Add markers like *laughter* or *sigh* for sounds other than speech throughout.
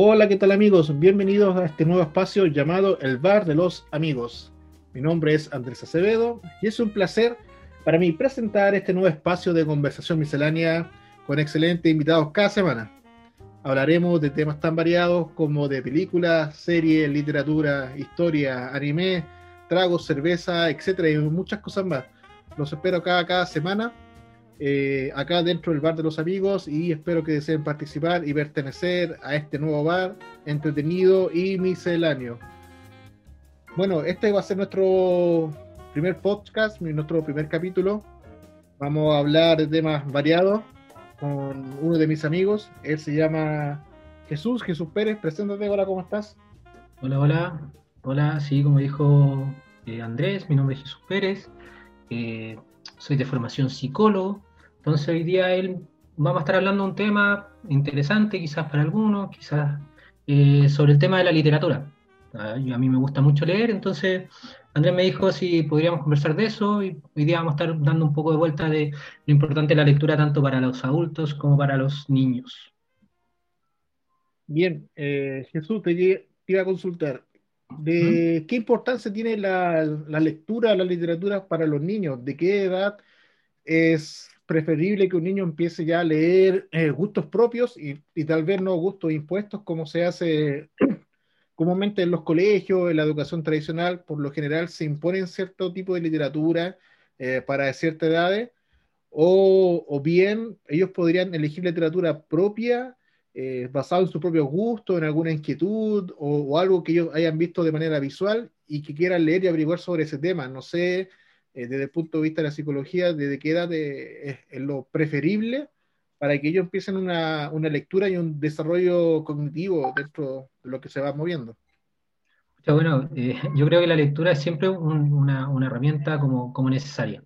Hola, ¿qué tal amigos? Bienvenidos a este nuevo espacio llamado El Bar de los Amigos. Mi nombre es Andrés Acevedo y es un placer para mí presentar este nuevo espacio de conversación miscelánea con excelentes invitados cada semana. Hablaremos de temas tan variados como de películas, series, literatura, historia, anime, tragos, cerveza, etcétera, y muchas cosas más. Los espero cada, cada semana eh, acá dentro del bar de los amigos y espero que deseen participar y pertenecer a este nuevo bar entretenido y misceláneo. Bueno, este va a ser nuestro primer podcast, nuestro primer capítulo. Vamos a hablar de temas variados con uno de mis amigos. Él se llama Jesús, Jesús Pérez. Preséntate, hola, ¿cómo estás? Hola, hola. Hola, sí, como dijo eh, Andrés, mi nombre es Jesús Pérez. Eh, soy de formación psicólogo, entonces hoy día él vamos a estar hablando de un tema interesante, quizás para algunos, quizás eh, sobre el tema de la literatura. Ah, a mí me gusta mucho leer, entonces Andrés me dijo si podríamos conversar de eso y hoy día vamos a estar dando un poco de vuelta de lo importante de la lectura tanto para los adultos como para los niños. Bien, eh, Jesús, te, iba a consultar. ¿De qué importancia tiene la, la lectura, la literatura para los niños? ¿De qué edad es preferible que un niño empiece ya a leer eh, gustos propios y, tal vez no gustos impuestos como se hace *clears throat* comúnmente en los colegios, en la educación tradicional, por lo general se imponen cierto tipo de literatura eh, para ciertas edades, o, bien ellos podrían elegir literatura propia eh, basada en su propio gusto, en alguna inquietud o, o, algo que ellos hayan visto de manera visual y que quieran leer y averiguar sobre ese tema. No sé eh, desde el punto de vista de la psicología, desde qué edad es, lo preferible para que ellos empiecen una, lectura y un desarrollo cognitivo dentro de lo que se va moviendo. Bueno, eh, yo creo que la lectura es siempre una, herramienta como, como necesaria.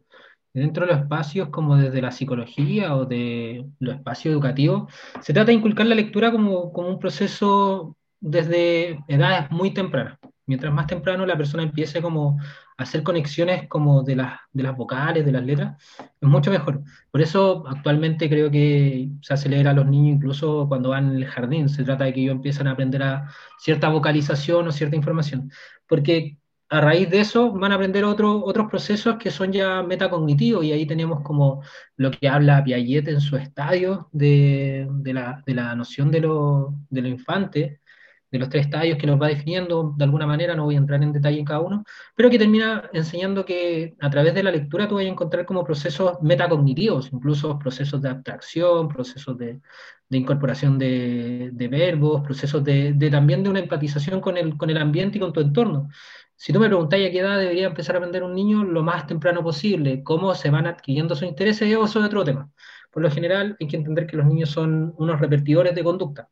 Dentro de los espacios, como desde la psicología o de los espacios educativos, se trata de inculcar la lectura como, como un proceso desde edades muy tempranas. Mientras más temprano la persona empiece como hacer conexiones como de las, de las vocales, de las letras, es mucho mejor. Por eso actualmente creo que se acelera a los niños incluso cuando van el jardín. Se trata de que ellos empiezan a aprender a cierta vocalización o cierta información. Porque a raíz de eso van a aprender otro, otros procesos que son ya metacognitivos y ahí tenemos como lo que habla Piaget en su estadio de, de, la, de la, noción de lo, de lo infante, de los tres estadios que nos va definiendo de alguna manera, no voy a entrar en detalle en cada uno, pero que termina enseñando que a través de la lectura tú vas a encontrar como procesos metacognitivos, incluso procesos de abstracción, procesos de, incorporación de, verbos, procesos de, también de una empatización con el, con el ambiente y con tu entorno. Si tú me preguntáis a qué edad debería empezar a aprender un niño, lo más temprano posible, cómo se van adquiriendo sus intereses, eso es otro tema. Por lo general, hay que entender que los niños son unos repetidores de conducta.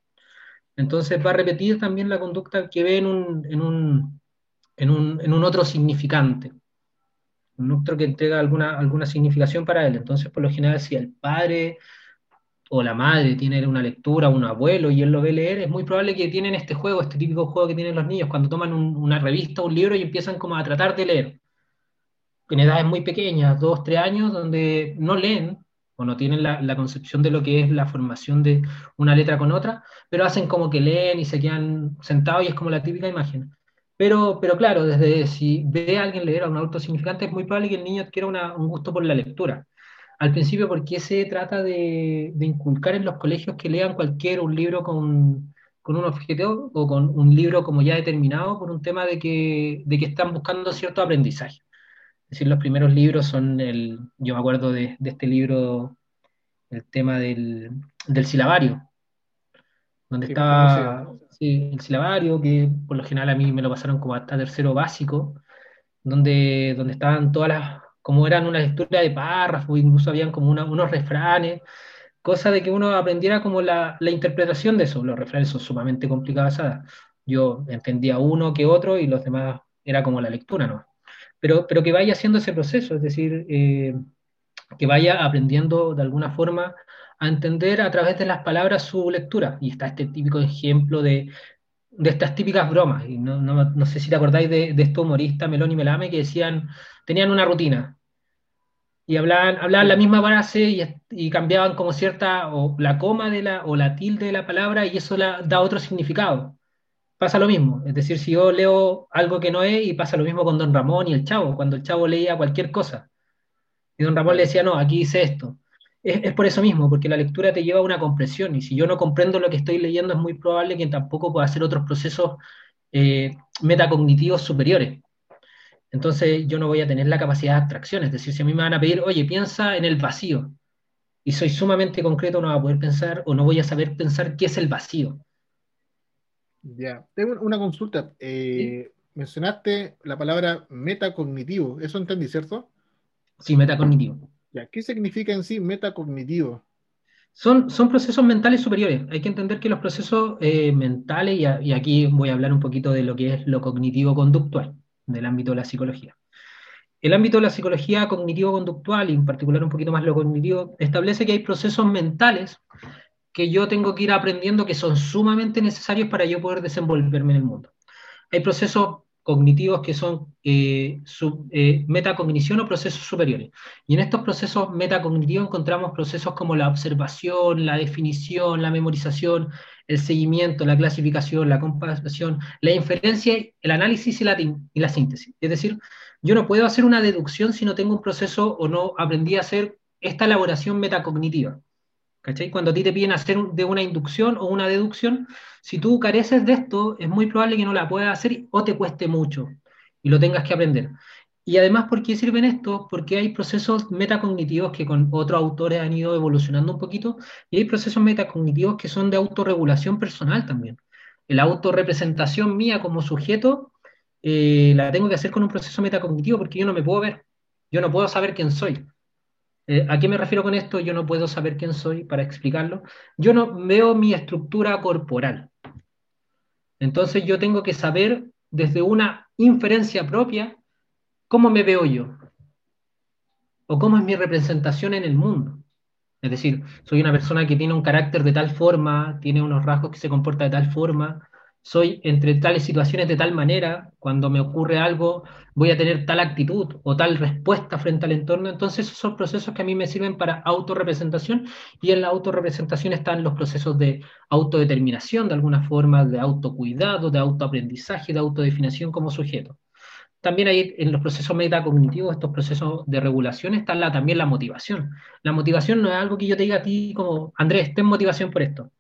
Entonces va a repetir también la conducta que ve en un, en un, en un, en un otro significante, un otro que entrega alguna, alguna significación para él. Entonces, por lo general, si el padre o la madre tiene una lectura, un abuelo, y él lo ve leer, es muy probable que tienen este juego, este típico juego que tienen los niños cuando toman una revista, un libro y empiezan como a tratar de leer. En edades muy pequeñas, dos, tres años, donde no leen, o no tienen la, concepción de lo que es la formación de una letra con otra, pero hacen como que leen y se quedan sentados y es como la típica imagen. Pero, pero claro, desde si ve a alguien leer a un auto significante, es muy probable que el niño adquiera un gusto por la lectura. Al principio, porque se trata de, inculcar en los colegios que lean cualquier un libro con, con un objeto o con un libro como ya determinado por un tema de que, de que están buscando cierto aprendizaje? Es decir, los primeros libros son el, yo me acuerdo de, este libro, el tema del, del silabario, donde estaba el silabario, que por lo general a mí me lo pasaron como hasta tercero básico, donde, donde estaban todas las, como eran una lectura de párrafos, incluso habían como unos refranes, cosa de que uno aprendiera como la, la, interpretación de eso. Los refranes son sumamente complicados. Yo entendía uno que otro y los demás era como la lectura, ¿no? Pero, pero que vaya haciendo ese proceso, es decir, eh, que vaya aprendiendo de alguna forma a entender a través de las palabras su lectura. Y está este típico ejemplo de, de estas típicas bromas. Y no, no, no, sé si te acordáis de, de estos humoristas, Melón y Melame, que decían, tenían una rutina. y hablaban, hablaban la misma frase y, cambiaban como cierta, o la coma de la, o la tilde de la palabra y eso la, da otro significado. Pasa lo mismo, es decir, si yo leo algo que no es y pasa lo mismo con Don Ramón y el Chavo, cuando el Chavo leía cualquier cosa. Y Don Ramón le decía, no, aquí dice esto. Es, por eso mismo, porque la lectura te lleva a una comprensión y si yo no comprendo lo que estoy leyendo es muy probable que tampoco pueda hacer otros procesos eh, metacognitivos superiores. Entonces yo no voy a tener la capacidad de abstracción, es decir, si a mí me van a pedir, oye, piensa en el vacío, y soy sumamente concreto, no voy a poder pensar o no voy a saber pensar qué es el vacío. Ya, tengo una consulta. Eh, mencionaste la palabra metacognitivo, eso entendí, ¿cierto? Sí, metacognitivo. Ya, ¿qué significa en sí metacognitivo? Son, son procesos mentales superiores. Hay que entender que los procesos eh, mentales, y, aquí voy a hablar un poquito de lo que es lo cognitivo-conductual del ámbito de la psicología. El ámbito de la psicología cognitivo-conductual, y en particular un poquito más lo cognitivo, establece que hay procesos mentales que yo tengo que ir aprendiendo que son sumamente necesarios para yo poder desenvolverme en el mundo. Hay procesos cognitivos que son eh, eh, metacognición o procesos superiores. Y en estos procesos metacognitivos encontramos procesos como la observación, la definición, la memorización, el seguimiento, la clasificación, la comparación, la inferencia, el análisis y la, y la síntesis. Es decir, yo no puedo hacer una deducción si no tengo un proceso o no aprendí a hacer esta elaboración metacognitiva. ¿Cachai? Cuando a ti te piden hacer de una inducción o una deducción, si tú careces de esto, es muy probable que no la puedas hacer o te cueste mucho y lo tengas que aprender. Y además, ¿por qué sirven estos? Porque hay procesos metacognitivos que con otros autores han ido evolucionando un poquito y hay procesos metacognitivos que son de autorregulación personal también. La autorrepresentación mía como sujeto eh, la tengo que hacer con un proceso metacognitivo porque yo no me puedo ver, yo no puedo saber quién soy. Eh, ¿A qué me refiero con esto? Yo no puedo saber quién soy para explicarlo. Yo no veo mi estructura corporal. Entonces yo tengo que saber desde una inferencia propia cómo me veo yo o cómo es mi representación en el mundo. Es decir, soy una persona que tiene un carácter de tal forma, tiene unos rasgos que se comporta de tal forma, soy entre tales situaciones de tal manera, cuando me ocurre algo, voy a tener tal actitud o tal respuesta frente al entorno. Entonces, esos son procesos que a mí me sirven para autorrepresentación y en la autorrepresentación están los procesos de autodeterminación, de alguna forma, de autocuidado, de autoaprendizaje, de autodefinición como sujeto. También hay en los procesos metacognitivos, estos procesos de regulación, está la, también la motivación. La motivación no es algo que yo te diga a ti como, Andrés, ten motivación por esto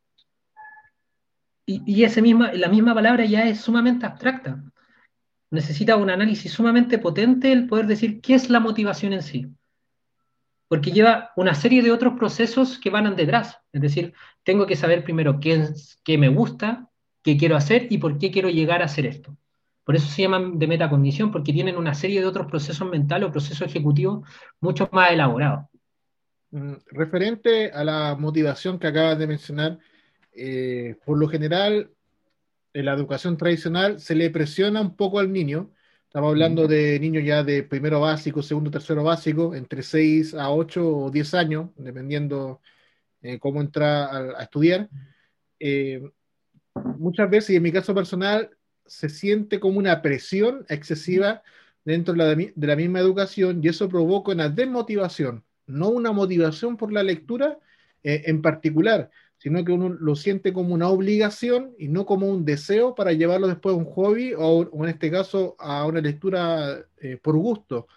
y, ese misma, la misma palabra ya es sumamente abstracta. Necesita un análisis sumamente potente el poder decir qué es la motivación en sí. Porque lleva una serie de otros procesos que van detrás. Es decir, tengo que saber primero qué, qué me gusta, qué quiero hacer y por qué quiero llegar a hacer esto. Por eso se llaman de metacondición, porque tienen una serie de otros procesos mentales o procesos ejecutivos mucho más elaborados. Mm, referente a la motivación que acabas de mencionar, eh, por lo general, en la educación tradicional se le presiona un poco al niño. Estamos hablando de niños ya de primero básico, segundo, tercero básico, entre 6 a 8 o 10 años, dependiendo eh, cómo entra a, estudiar. Eh, muchas veces, y en mi caso personal, se siente como una presión excesiva dentro de la, misma educación y eso provoca una desmotivación, no una motivación por la lectura en particular, sino que uno lo siente como una obligación y no como un deseo para llevarlo después a un hobby o, en este caso a una lectura eh, por gusto.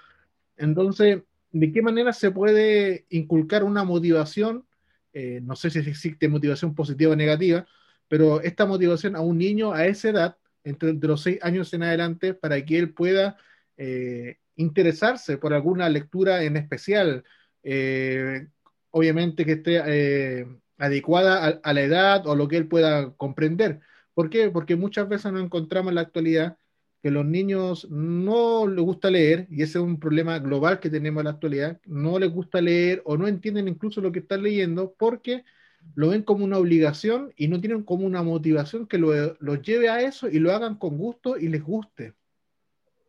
Entonces, ¿de qué manera se puede inculcar una motivación? Eh, no sé si existe motivación positiva o negativa, pero esta motivación a un niño a esa edad, entre los seis años en adelante, para que él pueda eh, interesarse por alguna lectura en especial. obviamente que esté adecuada a, la edad o lo que él pueda comprender. ¿Por qué? Porque muchas veces nos encontramos en la actualidad que los niños no les gusta leer, y ese es un problema global que tenemos en la actualidad, no les gusta leer o no entienden incluso lo que están leyendo porque lo ven como una obligación y no tienen como una motivación que los lo lleve a eso y lo hagan con gusto y les guste.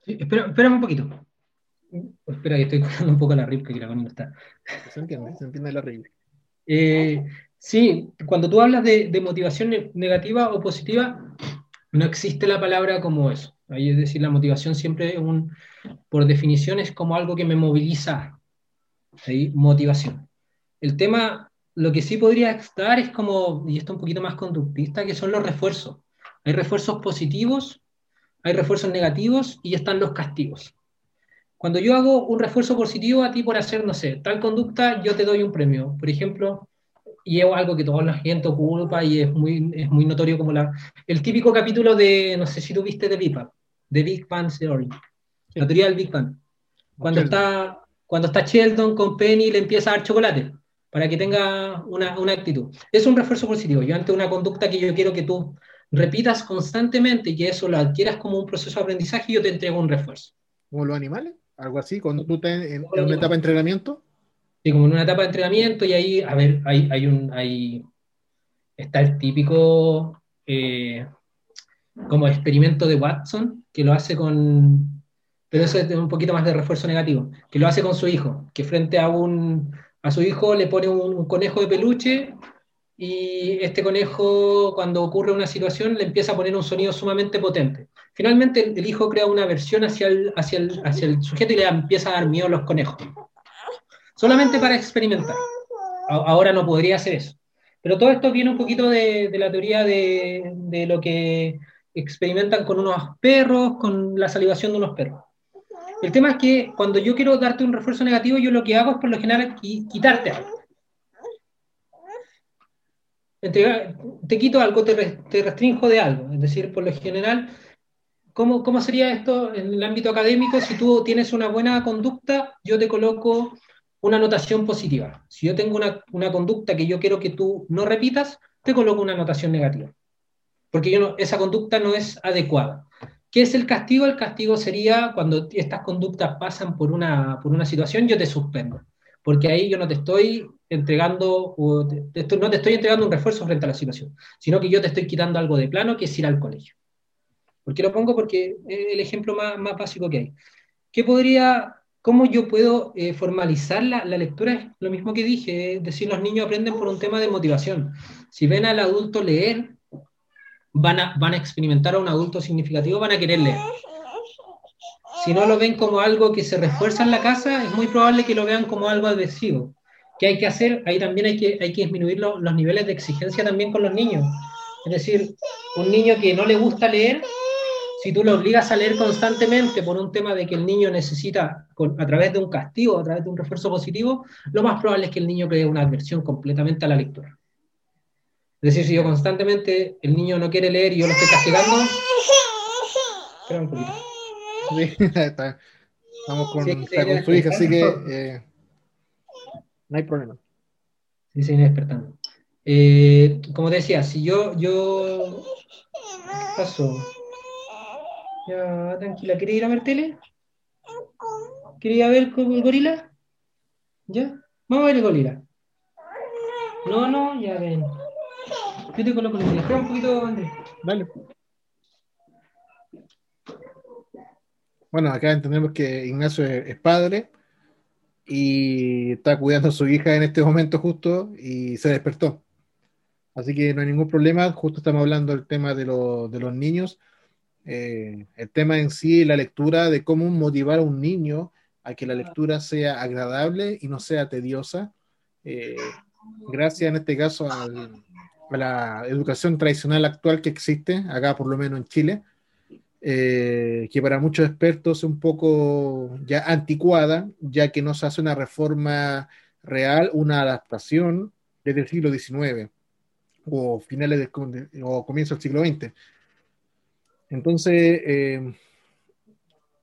espera, un poquito. Espera que estoy *laughs* contando un poco la RIP que la no está. Se entiende, se entiende la RIP. Eh, Sí, cuando tú hablas de, motivación negativa o positiva, no existe la palabra como eso. Ahí es decir, la motivación siempre, un, por definición, es como algo que me moviliza. Ahí, motivación. El tema, lo que sí podría estar es como, y esto un poquito más conductista, que son los refuerzos. Hay refuerzos positivos, hay refuerzos negativos y están los castigos. Cuando yo hago un refuerzo positivo a ti por hacer, no sé, tal conducta, yo te doy un premio. Por ejemplo, y es algo que toda la gente ocupa y es muy, es muy notorio como la, el típico capítulo de, no sé si tú viste de Big Bang, de Big Bang Theory, la teoría del Big Bang. Cuando está, cuando está Sheldon con Penny le empieza a dar chocolate para que tenga una, una actitud. Es un refuerzo positivo. Yo ante una conducta que yo quiero que tú repitas constantemente y que eso lo adquieras como un proceso de aprendizaje, yo te entrego un refuerzo. ¿Como los animales? ¿Algo así? Cuando tú estás en, en una etapa de entrenamiento. Sí, como en una etapa de entrenamiento y ahí, a ver, hay, hay un, hay, está el típico eh, como experimento de Watson, que lo hace con, pero eso es un poquito más de refuerzo negativo, que lo hace con su hijo, que frente a un, a su hijo le pone un conejo de peluche y este conejo cuando ocurre una situación le empieza a poner un sonido sumamente potente. Finalmente el, hijo crea una versión hacia el, hacia, el, hacia el sujeto y le empieza a dar miedo a los conejos. Solamente para experimentar. ahora no podría hacer eso. Pero todo esto viene un poquito de, la teoría de, lo que experimentan con unos perros, con la salivación de unos perros. El tema es que cuando yo quiero darte un refuerzo negativo, yo lo que hago es por lo general quitarte algo te quito algo, te, te, restringo de algo. Es decir, por lo general, ¿cómo, ¿cómo sería esto en el ámbito académico? Si tú tienes una buena conducta, yo te coloco una notación positiva. Si yo tengo una, una conducta que yo quiero que tú no repitas, te coloco una notación negativa. Porque yo esa conducta no es adecuada. ¿Qué es el castigo? El castigo sería cuando estas conductas pasan por una, por una situación, yo te suspendo. Porque ahí yo no te estoy entregando, no te estoy entregando un refuerzo frente a la situación, sino que yo te estoy quitando algo de plano que es ir al colegio. ¿Por qué lo pongo? Porque es el ejemplo más, más básico que hay. ¿Qué podría, cómo yo puedo eh, formalizar la, lectura? Lo mismo que dije, es decir, los niños aprenden por un tema de motivación. Si ven al adulto leer, van a, experimentar a un adulto significativo, van a querer leer. Si no lo ven como algo que se refuerza en la casa, es muy probable que lo vean como algo adhesivo. ¿Qué hay que hacer? Ahí también hay que, hay que disminuir lo, los niveles de exigencia también con los niños. Es decir, un niño que no le gusta leer, si tú lo obligas a leer constantemente por un tema de que el niño necesita, con, a través de un castigo, a través de un refuerzo positivo, lo más probable es que el niño cree una adversión completamente a la lectura. Es decir, si yo constantemente el niño no quiere leer y yo lo estoy castigando, espera un poquito. Sí, *laughs* está. Estamos con, sí, está con su hija, así que eh, no hay problema. Sí, se viene despertando. Eh, como decía, si yo, yo paso. Ya, tranquila, ¿quería ir a ver tele? ¿Quería ver el gorila? ¿Ya? Vamos a ver el gorila. No, no, ya ven. Yo te coloco el gorila. Espera un poquito, Andrés. Vale. Bueno, acá entendemos que Ignacio es padre y está cuidando a su hija en este momento justo y se despertó. Así que no hay ningún problema, justo estamos hablando del tema de, lo, de los niños, eh, el tema en sí, la lectura, de cómo motivar a un niño a que la lectura sea agradable y no sea tediosa. Eh, gracias en este caso al, a la educación tradicional actual que existe, acá por lo menos en Chile, eh, que para muchos expertos es un poco ya anticuada, ya que no se hace una reforma real, una adaptación desde el siglo XIX o finales de, o comienzo del siglo XX. Entonces, eh,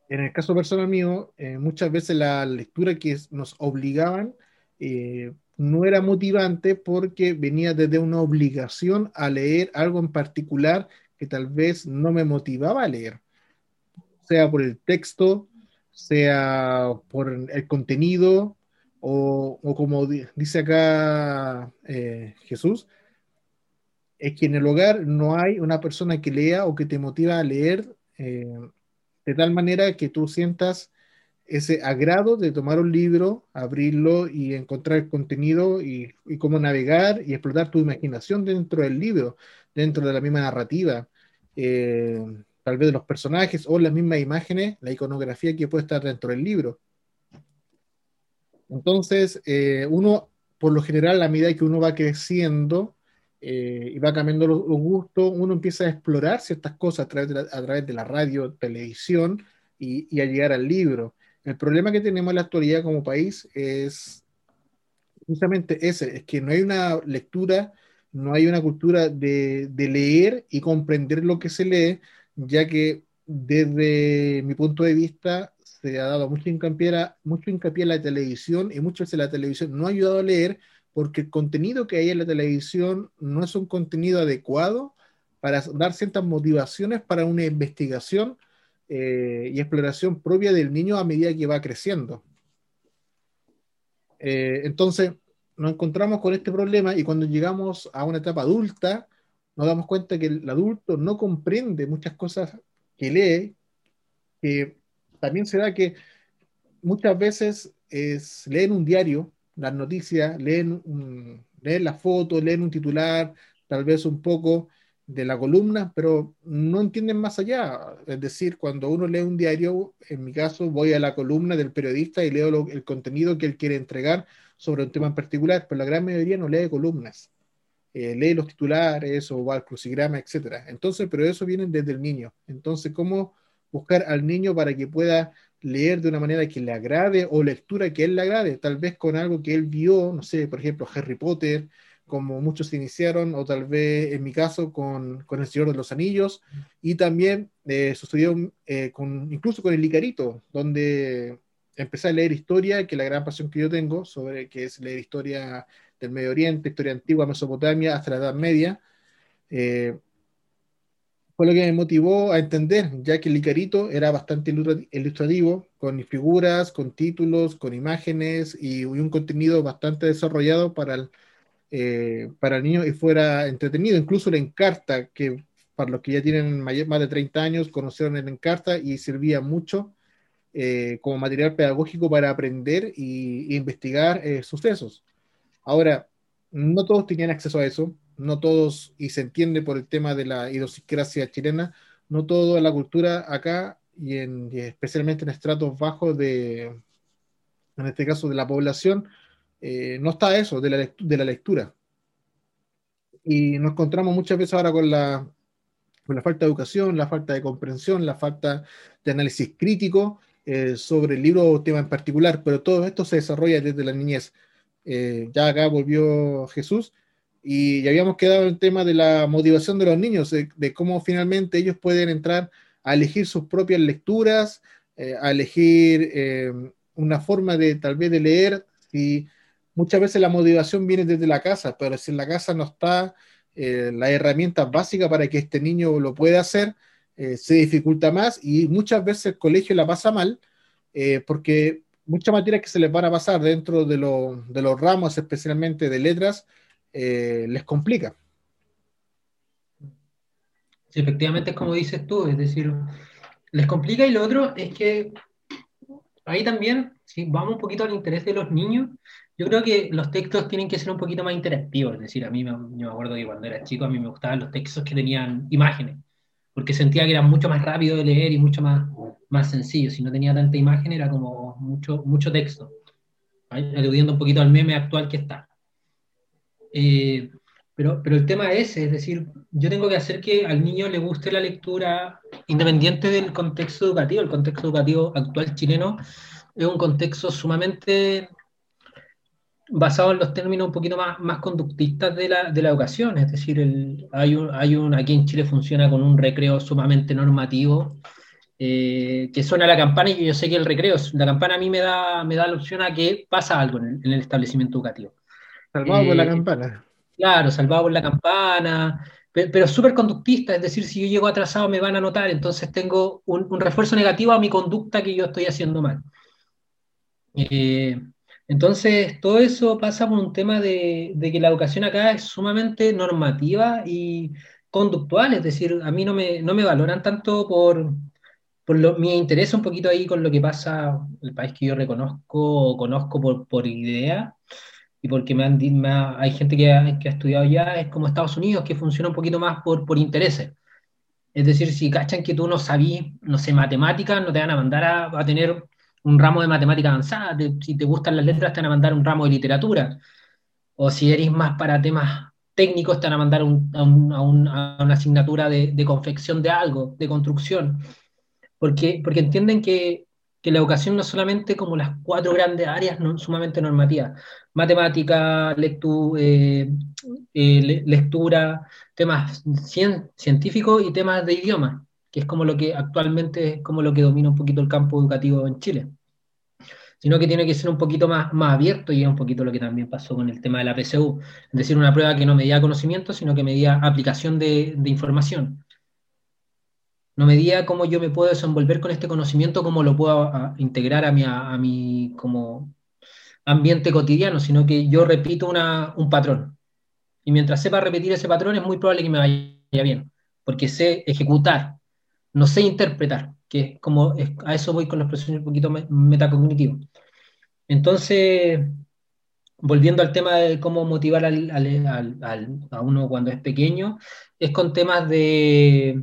en el caso personal mío, eh, muchas veces la lectura que nos obligaban eh, no era motivante porque venía desde una obligación a leer algo en particular que tal vez no me motivaba a leer, sea por el texto, sea por el contenido, o, como dice acá Jesús, es que en el hogar no hay una persona que lea o que te motiva a leer eh, de tal manera que tú sientas ese agrado de tomar un libro, abrirlo y encontrar contenido y, y, cómo navegar y explotar tu imaginación dentro del libro, dentro de la misma narrativa, eh, tal vez de los personajes o las mismas imágenes, la iconografía que puede estar dentro del libro. Entonces, eh, uno, por lo general, a medida que uno va creciendo eh, y va cambiando los, gustos, uno empieza a explorar ciertas cosas a través de la, a través de la radio, televisión y, y a llegar al libro. El problema que tenemos en la actualidad como país es justamente ese, es que no hay una lectura, no hay una cultura de, de leer y comprender lo que se lee, ya que desde mi punto de vista se ha dado mucho hincapié, a, mucho hincapié en la televisión y muchas veces la televisión no ha ayudado a leer porque el contenido que hay en la televisión no es un contenido adecuado para dar ciertas motivaciones para una investigación eh, y exploración propia del niño a medida que va creciendo. Eh, entonces, nos encontramos con este problema y cuando llegamos a una etapa adulta, nos damos cuenta que el adulto no comprende muchas cosas que lee, que también se da que muchas veces es, leen un diario, las noticias, leen, un, leen las fotos, leen un titular, tal vez un poco de la columna, pero no entienden más allá. Es decir, cuando uno lee un diario, en mi caso, voy a la columna del periodista y leo el contenido que él quiere entregar sobre un tema en particular, pero la gran mayoría no lee columnas. Eh, lee los titulares o va al crucigrama, etc. Entonces, pero eso viene desde el niño. Entonces, ¿cómo buscar al niño para que pueda leer de una manera que le agrade o lectura que él le agrade? Tal vez con algo que él vio, no sé, por ejemplo, Harry Potter, como muchos iniciaron, o tal vez en mi caso con, con El Señor de los Anillos, y también eh, sucedió eh, con, incluso con El Icarito, donde empecé a leer historia, que es la gran pasión que yo tengo, sobre que es leer historia del Medio Oriente, historia antigua, Mesopotamia, hasta la Edad Media. Eh, fue lo que me motivó a entender, ya que el Icarito era bastante ilustrativo, con figuras, con títulos, con imágenes y un contenido bastante desarrollado para el eh, para el niño y fuera entretenido. Incluso la Encarta, que para los que ya tienen más de 30 años, conocieron el Encarta y servía mucho eh, como material pedagógico para aprender e investigar eh, sucesos. Ahora, no todos tenían acceso a eso, no todos, y se entiende por el tema de la idiosincrasia chilena, no toda la cultura acá y, en, especialmente en estratos bajos de, en este caso de la población, eh, no está eso de la, de la lectura. Y nos encontramos muchas veces ahora con la, con la falta de educación, la falta de comprensión, la falta de análisis crítico eh, sobre el libro o tema en particular, pero todo esto se desarrolla desde la niñez. Eh, ya acá volvió Jesús y ya habíamos quedado en el tema de la motivación de los niños, de, cómo finalmente ellos pueden entrar a elegir sus propias lecturas, a elegir una forma de tal vez de leer, si muchas veces la motivación viene desde la casa, pero si en la casa no está eh, la herramienta básica para que este niño lo pueda hacer, eh, se dificulta más y muchas veces el colegio la pasa mal eh, porque muchas materias que se les van a pasar dentro de, de los ramos, especialmente de letras, les complica. Sí, efectivamente es como dices tú, es decir, les complica. Y lo otro es que ahí también, si vamos un poquito al interés de los niños, yo creo que los textos tienen que ser un poquito más interactivos, es decir, a mí me, yo acuerdo que cuando era chico a mí me gustaban los textos que tenían imágenes, porque sentía que era mucho más rápido de leer y mucho más, más sencillo, si no tenía tanta imagen era como mucho, mucho texto, aludiendo un poquito al meme actual que está. Eh, pero, pero el tema es, es decir, yo tengo que hacer que al niño le guste la lectura independiente del contexto educativo. El contexto educativo actual chileno es un contexto sumamente basado en los términos un poquito más, conductistas de la, de la educación, es decir, el, hay, un, hay un, aquí en Chile funciona con un recreo sumamente normativo, eh, que suena la campana y yo sé que el recreo, la campana a mí me da, me da la opción a que pasa algo en el, establecimiento educativo. Salvado por la eh, campana. Claro, salvado por la campana, pero, súper conductista, es decir, si yo llego atrasado me van a notar, entonces tengo un, un refuerzo negativo a mi conducta que yo estoy haciendo mal. Eh, entonces, todo eso pasa por un tema de, que la educación acá es sumamente normativa y conductual, es decir, a mí no me, no me valoran tanto por, por lo, mi interés un poquito ahí con lo que pasa en el país que yo reconozco o conozco por, por idea y porque me han, hay gente que ha, que ha, estudiado ya, es como Estados Unidos, que funciona un poquito más por, por intereses. Es decir, si cachan que tú no sabís, no sé, matemáticas, no te van a mandar a, a tener un ramo de matemática avanzada, si te gustan las letras te van a mandar un ramo de literatura, o si eres más para temas técnicos te van a mandar a, una asignatura de, confección de algo, de construcción, porque, porque entienden que, la educación no es solamente como las cuatro grandes áreas sumamente normativas, matemática, eh, eh, lectura, temas científicos y temas de idioma, que es como lo que actualmente es como lo que domina un poquito el campo educativo en Chile. Sino que tiene que ser un poquito más, más abierto y es un poquito lo que también pasó con el tema de la PSU, es decir, una prueba que no medía conocimiento, sino que medía aplicación de, información. No medía cómo yo me puedo desenvolver con este conocimiento, cómo lo puedo integrar a mi, a, mi como ambiente cotidiano, sino que yo repito una, un patrón. Y mientras sepa repetir ese patrón, es muy probable que me vaya bien, porque sé ejecutar, no sé interpretar que es como, a eso voy con los procesos un poquito metacognitivos. Entonces, volviendo al tema de cómo motivar al, a uno cuando es pequeño, es con temas de,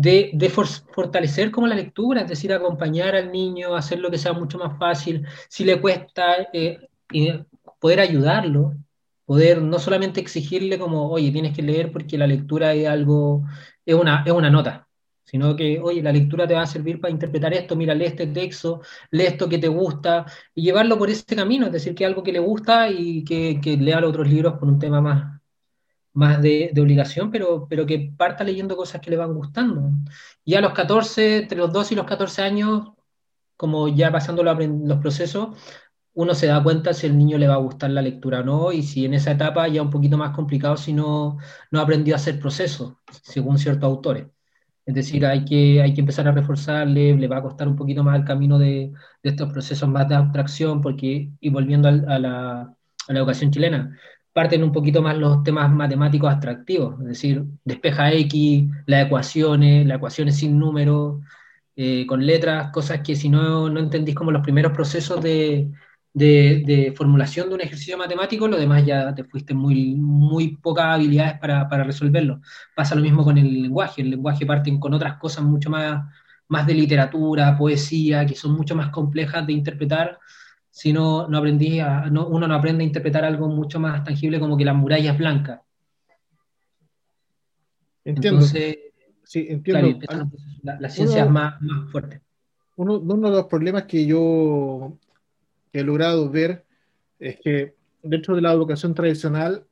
de, fortalecer como la lectura, es decir, acompañar al niño, hacer lo que sea mucho más fácil, si le cuesta, eh, poder ayudarlo, poder no solamente exigirle como, oye, tienes que leer porque la lectura es algo, es una, es una nota, sino que, oye, la lectura te va a servir para interpretar esto, mira, lee este texto, lee esto que te gusta, y llevarlo por ese camino, es decir, que algo que le gusta y que, que lea los otros libros con un tema más, más de, obligación, pero, pero que parta leyendo cosas que le van gustando. Y a los 14, entre los 2 y los 14 años, como ya pasando los procesos, uno se da cuenta si el niño le va a gustar la lectura o no, y si en esa etapa ya un poquito más complicado si no, no aprendió a hacer procesos, según ciertos autores. Es decir, hay que, hay que empezar a reforzarle, le va a costar un poquito más el camino de, de estos procesos más de abstracción, porque, y volviendo a, la, a, la, educación chilena, parten un poquito más los temas matemáticos abstractivos, es decir, despeja X, las ecuaciones, las ecuaciones sin números, eh, con letras, cosas que si no, no entendís como los primeros procesos de, de, formulación de un ejercicio matemático, lo demás ya te fuiste muy, muy pocas habilidades para, para, resolverlo. Pasa lo mismo con el lenguaje, el lenguaje parte con otras cosas mucho más, más de literatura, poesía, que son mucho más complejas de interpretar si no, no aprendí no, uno no aprende a interpretar algo mucho más tangible como que las murallas blancas. Entiendo. Entonces, sí, entiendo. la, ciencia es más, más fuerte. Uno, uno de los problemas que yo he logrado ver es que dentro de la educación tradicional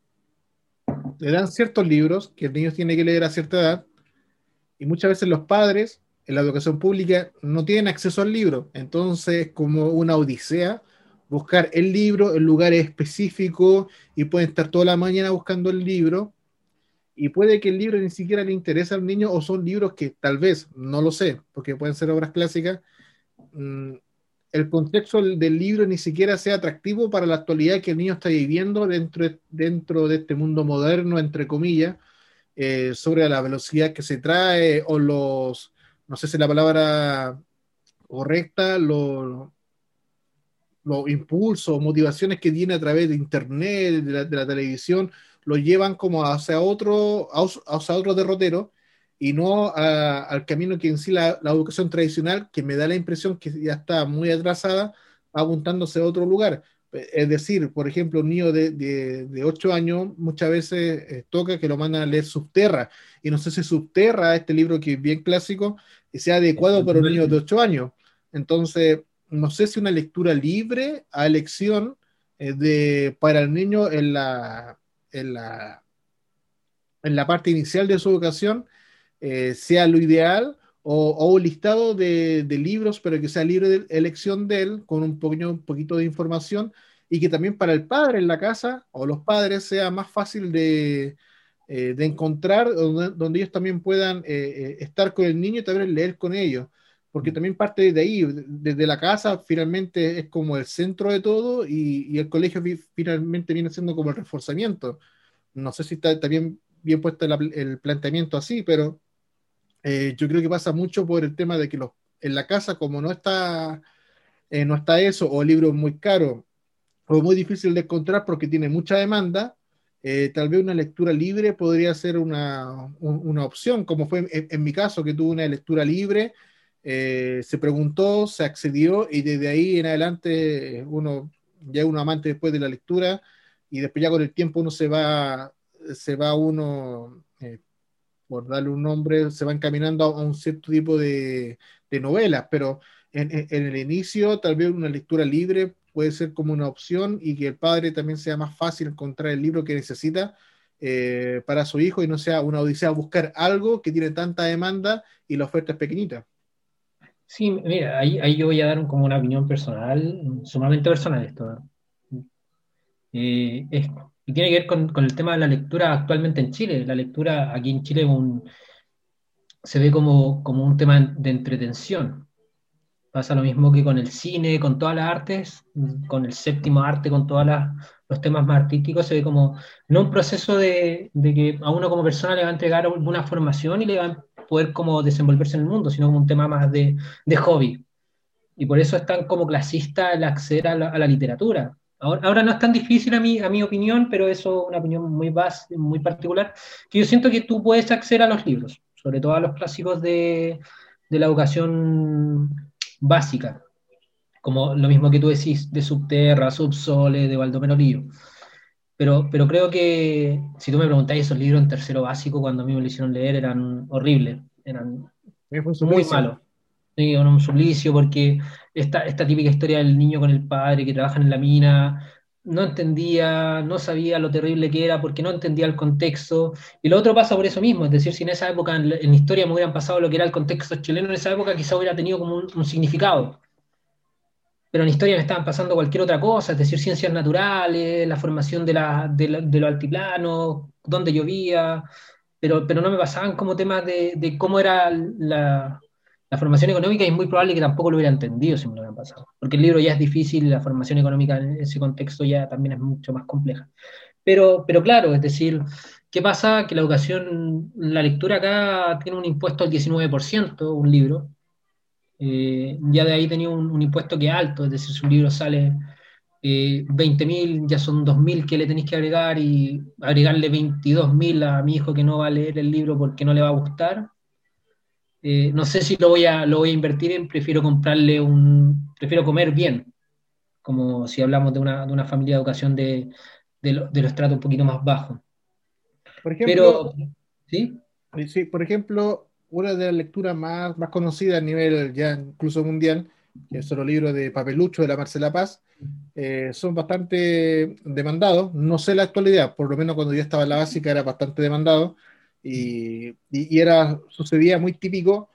le dan ciertos libros que el niño tiene que leer a cierta edad y muchas veces los padres en la educación pública no tienen acceso al libro. Entonces, como una odisea, buscar el libro en lugares específicos y pueden estar toda la mañana buscando el libro. Y puede que el libro ni siquiera le interese al niño o son libros que tal vez, no lo sé, porque pueden ser obras clásicas, mm, el contexto del libro ni siquiera sea atractivo para la actualidad que el niño está viviendo dentro, dentro de este mundo moderno, entre comillas, eh, sobre la velocidad que se trae o los, no sé si la palabra correcta, los, los impulsos, motivaciones que tiene a través de Internet, de la, televisión, lo llevan como hacia otro, hacia otro derrotero y no al camino que en sí la, educación tradicional, que me da la impresión que ya está muy atrasada, apuntándose a otro lugar. Es decir, por ejemplo, un niño de, de, 8 años muchas veces eh, toca que lo mandan a leer Subterra, y no sé si Subterra, este libro que es bien clásico, sea adecuado para un niño de 8 años. Entonces, no sé si una lectura libre a elección eh, de, para el niño en la, en la, en la parte inicial de su educación eh, sea lo ideal o, un listado de, libros, pero que sea libre de elección de él, con un, poquito, un poquito de información y que también para el padre en la casa o los padres sea más fácil de, eh, encontrar, donde, ellos también puedan estar con el niño y también leer con ellos. Porque también parte de ahí, desde la casa, finalmente es como el centro de todo y, el colegio finalmente viene siendo como el reforzamiento. No sé si está, bien, bien puesto el planteamiento así, pero eh, yo creo que pasa mucho por el tema de que los, en la casa, como no está, eh, no está eso, o el libro es muy caro, o muy difícil de encontrar porque tiene mucha demanda, eh, tal vez una lectura libre podría ser una, una opción, como fue en, mi caso, que tuve una lectura libre eh, se preguntó, se accedió y desde ahí en adelante uno ya es un amante después de la lectura y después ya con el tiempo uno se va, se va uno, eh, por darle un nombre, se va encaminando a, un cierto tipo de, de novelas, pero en, el inicio tal vez una lectura libre puede ser como una opción y que el padre también sea más fácil encontrar el libro que necesita eh, para su hijo y no sea una odisea buscar algo que tiene tanta demanda y la oferta es pequeñita. Sí, mira, ahí, ahí yo voy a dar como una opinión personal, sumamente personal esto. Eh, y tiene que ver con, con, el tema de la lectura actualmente en Chile. La lectura aquí en Chile un, se ve como, como un tema de entretención. Pasa lo mismo que con el cine, con todas las artes, con el séptimo arte, con todos los temas más artísticos, se ve como no un proceso de, de, que a uno como persona le va a entregar una formación y le va a poder como desenvolverse en el mundo, sino como un tema más de, de hobby. Y por eso es tan como clasista el acceder a la, a la literatura. Ahora, ahora, no es tan difícil a mi, a mi opinión, pero eso es una opinión muy, base, muy particular, que yo siento que tú puedes acceder a los libros, sobre todo a los clásicos de, de la educación básica, como lo mismo que tú decís de Subterra, Subsole, de Baldomero Lío. Pero, pero creo que si tú me preguntáis, esos libros en tercero básico, cuando a mí me lo hicieron leer, eran horribles, eran muy malos. Sí, un suplicio, porque esta, esta típica historia del niño con el padre que trabajan en la mina, no entendía, no sabía lo terrible que era porque no entendía el contexto. Y lo otro pasa por eso mismo, es decir, si en esa época, en, la historia me hubieran pasado lo que era el contexto chileno, en esa época quizá hubiera tenido como un, un significado pero en historia me estaban pasando cualquier otra cosa, es decir, ciencias naturales, la formación de, la, de, lo altiplano, dónde llovía, pero, pero no me pasaban como temas de, de cómo era la, la, formación económica y es muy probable que tampoco lo hubiera entendido si me lo hubieran pasado, porque el libro ya es difícil la formación económica en ese contexto ya también es mucho más compleja. Pero, pero claro, es decir, ¿qué pasa? Que la educación, la lectura acá tiene un impuesto al 19%, un libro, eh, ya de ahí tenía un, impuesto que es alto, es decir, si un libro sale eh, 20.000, ya son 2.000 que le tenéis que agregar y agregarle 22.000 a mi hijo que no va a leer el libro porque no le va a gustar. Eh, no sé si lo voy, a, lo voy a invertir en, prefiero comprarle un, prefiero comer bien, como si hablamos de una, de una familia de educación de, de, lo, de los tratos un poquito más bajos. Por ejemplo, Pero, ¿sí? Sí, por ejemplo, una de las lecturas más, más conocidas a nivel ya incluso mundial, que son los libros de Papelucho de la Marcela Paz, eh, son bastante demandados. No sé la actualidad, por lo menos cuando yo estaba en la básica era bastante demandado y, y, era, sucedía muy típico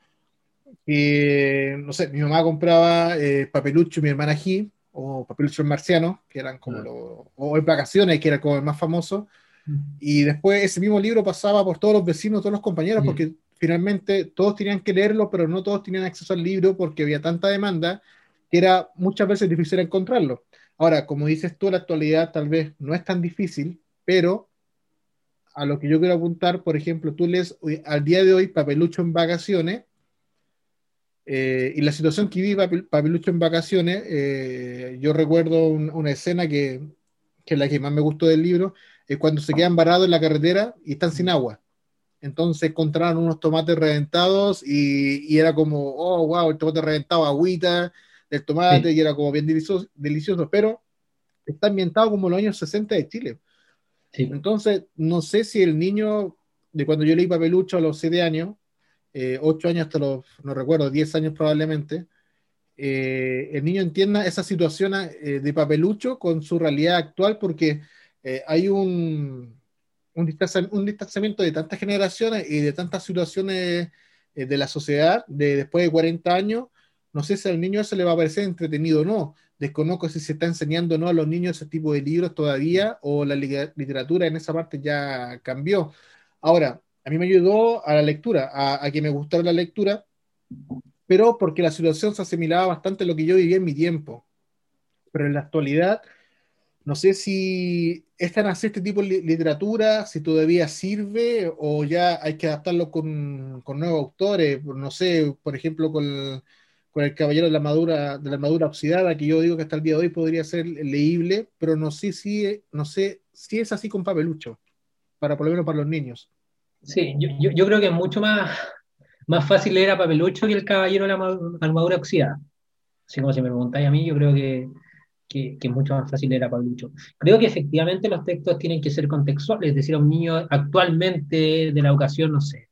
que, no sé, mi mamá compraba eh, Papelucho y mi hermana G, o Papelucho en Marciano, que eran como los, o en vacaciones, que era como el más famoso, y después ese mismo libro pasaba por todos los vecinos, todos los compañeros, porque finalmente todos tenían que leerlo, pero no todos tenían acceso al libro porque había tanta demanda que era muchas veces difícil encontrarlo. Ahora, como dices tú, la actualidad tal vez no es tan difícil, pero a lo que yo quiero apuntar, por ejemplo, tú lees al día de hoy Papelucho en vacaciones, eh, y la situación que vive Papelucho en vacaciones, eh, yo recuerdo una escena que, que es la que más me gustó del libro, es cuando se quedan varados en la carretera y están sin agua. Entonces encontraron unos tomates reventados y, y, era como, oh, wow, el tomate reventado, agüita del tomate sí. y era como bien delicioso, delicioso, pero está ambientado como los años 60 de Chile. Sí. Entonces, no sé si el niño, de cuando yo leí Papelucho a los 7 años, eh, 8 años hasta los, no recuerdo, 10 años probablemente, eh, el niño entienda esa situación eh, de Papelucho con su realidad actual porque eh, hay un un, distanciamiento de tantas generaciones y de tantas situaciones eh, de la sociedad de después de 40 años, no sé si al niño eso le va a parecer entretenido o no. Desconozco si se está enseñando o no a los niños ese tipo de libros todavía o la literatura en esa parte ya cambió. Ahora, a mí me ayudó a la lectura, a, a que me gustara la lectura, pero porque la situación se asimilaba bastante a lo que yo vivía en mi tiempo. Pero en la actualidad, no sé si están hacer este tipo de literatura, si todavía sirve o ya hay que adaptarlo con, con nuevos autores, no sé, por ejemplo, con, con el Caballero de la Armadura, de la Armadura Oxidada, que yo digo que hasta el día de hoy podría ser leíble, pero no sé si, no sé si es así con papelucho, para por lo menos para los niños. Sí, yo, yo, yo creo que es mucho más, más fácil leer a Papelucho que el Caballero de la Armadura Oxidada. Si me preguntáis a mí, yo creo que, que, es mucho más fácil leer a Papelucho. Creo que efectivamente los textos tienen que ser contextuales, es decir, a un niño actualmente de la educación, no sé,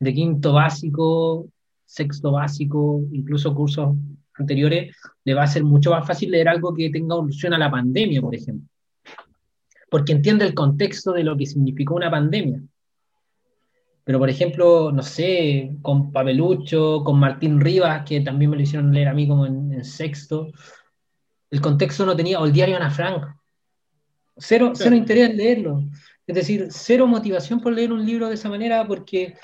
de quinto básico, sexto básico, incluso cursos anteriores, le va a ser mucho más fácil leer algo que tenga alusión a la pandemia, por ejemplo. Porque entiende el contexto de lo que significó una pandemia. Pero, por ejemplo, no sé, con Pabelucho, con Martín Rivas, que también me lo hicieron leer a mí como en, sexto, el contexto no tenía, o el diario Ana Frank. Cero, cero interés en leerlo. Es decir, cero motivación por leer un libro de esa manera porque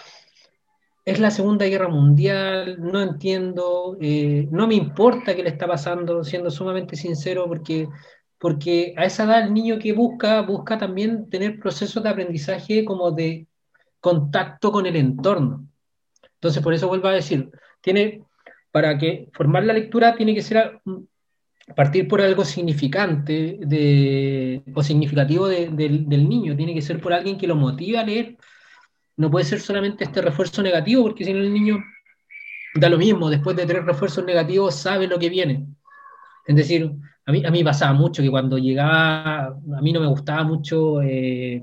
es la Segunda Guerra Mundial, no entiendo, eh, no me importa qué le está pasando, siendo sumamente sincero, porque, porque a esa edad el niño que busca, busca también tener procesos de aprendizaje como de contacto con el entorno. Entonces, por eso vuelvo a decir, tiene, para que formar la lectura tiene que ser partir por algo significante o significativo del niño, tiene que ser por alguien que lo motive a leer no puede ser solamente este refuerzo negativo, porque si no el niño da lo mismo, después de tres refuerzos negativos sabe lo que viene. Es decir, a mí, a mí pasaba mucho que cuando llegaba, a mí no me gustaba mucho eh,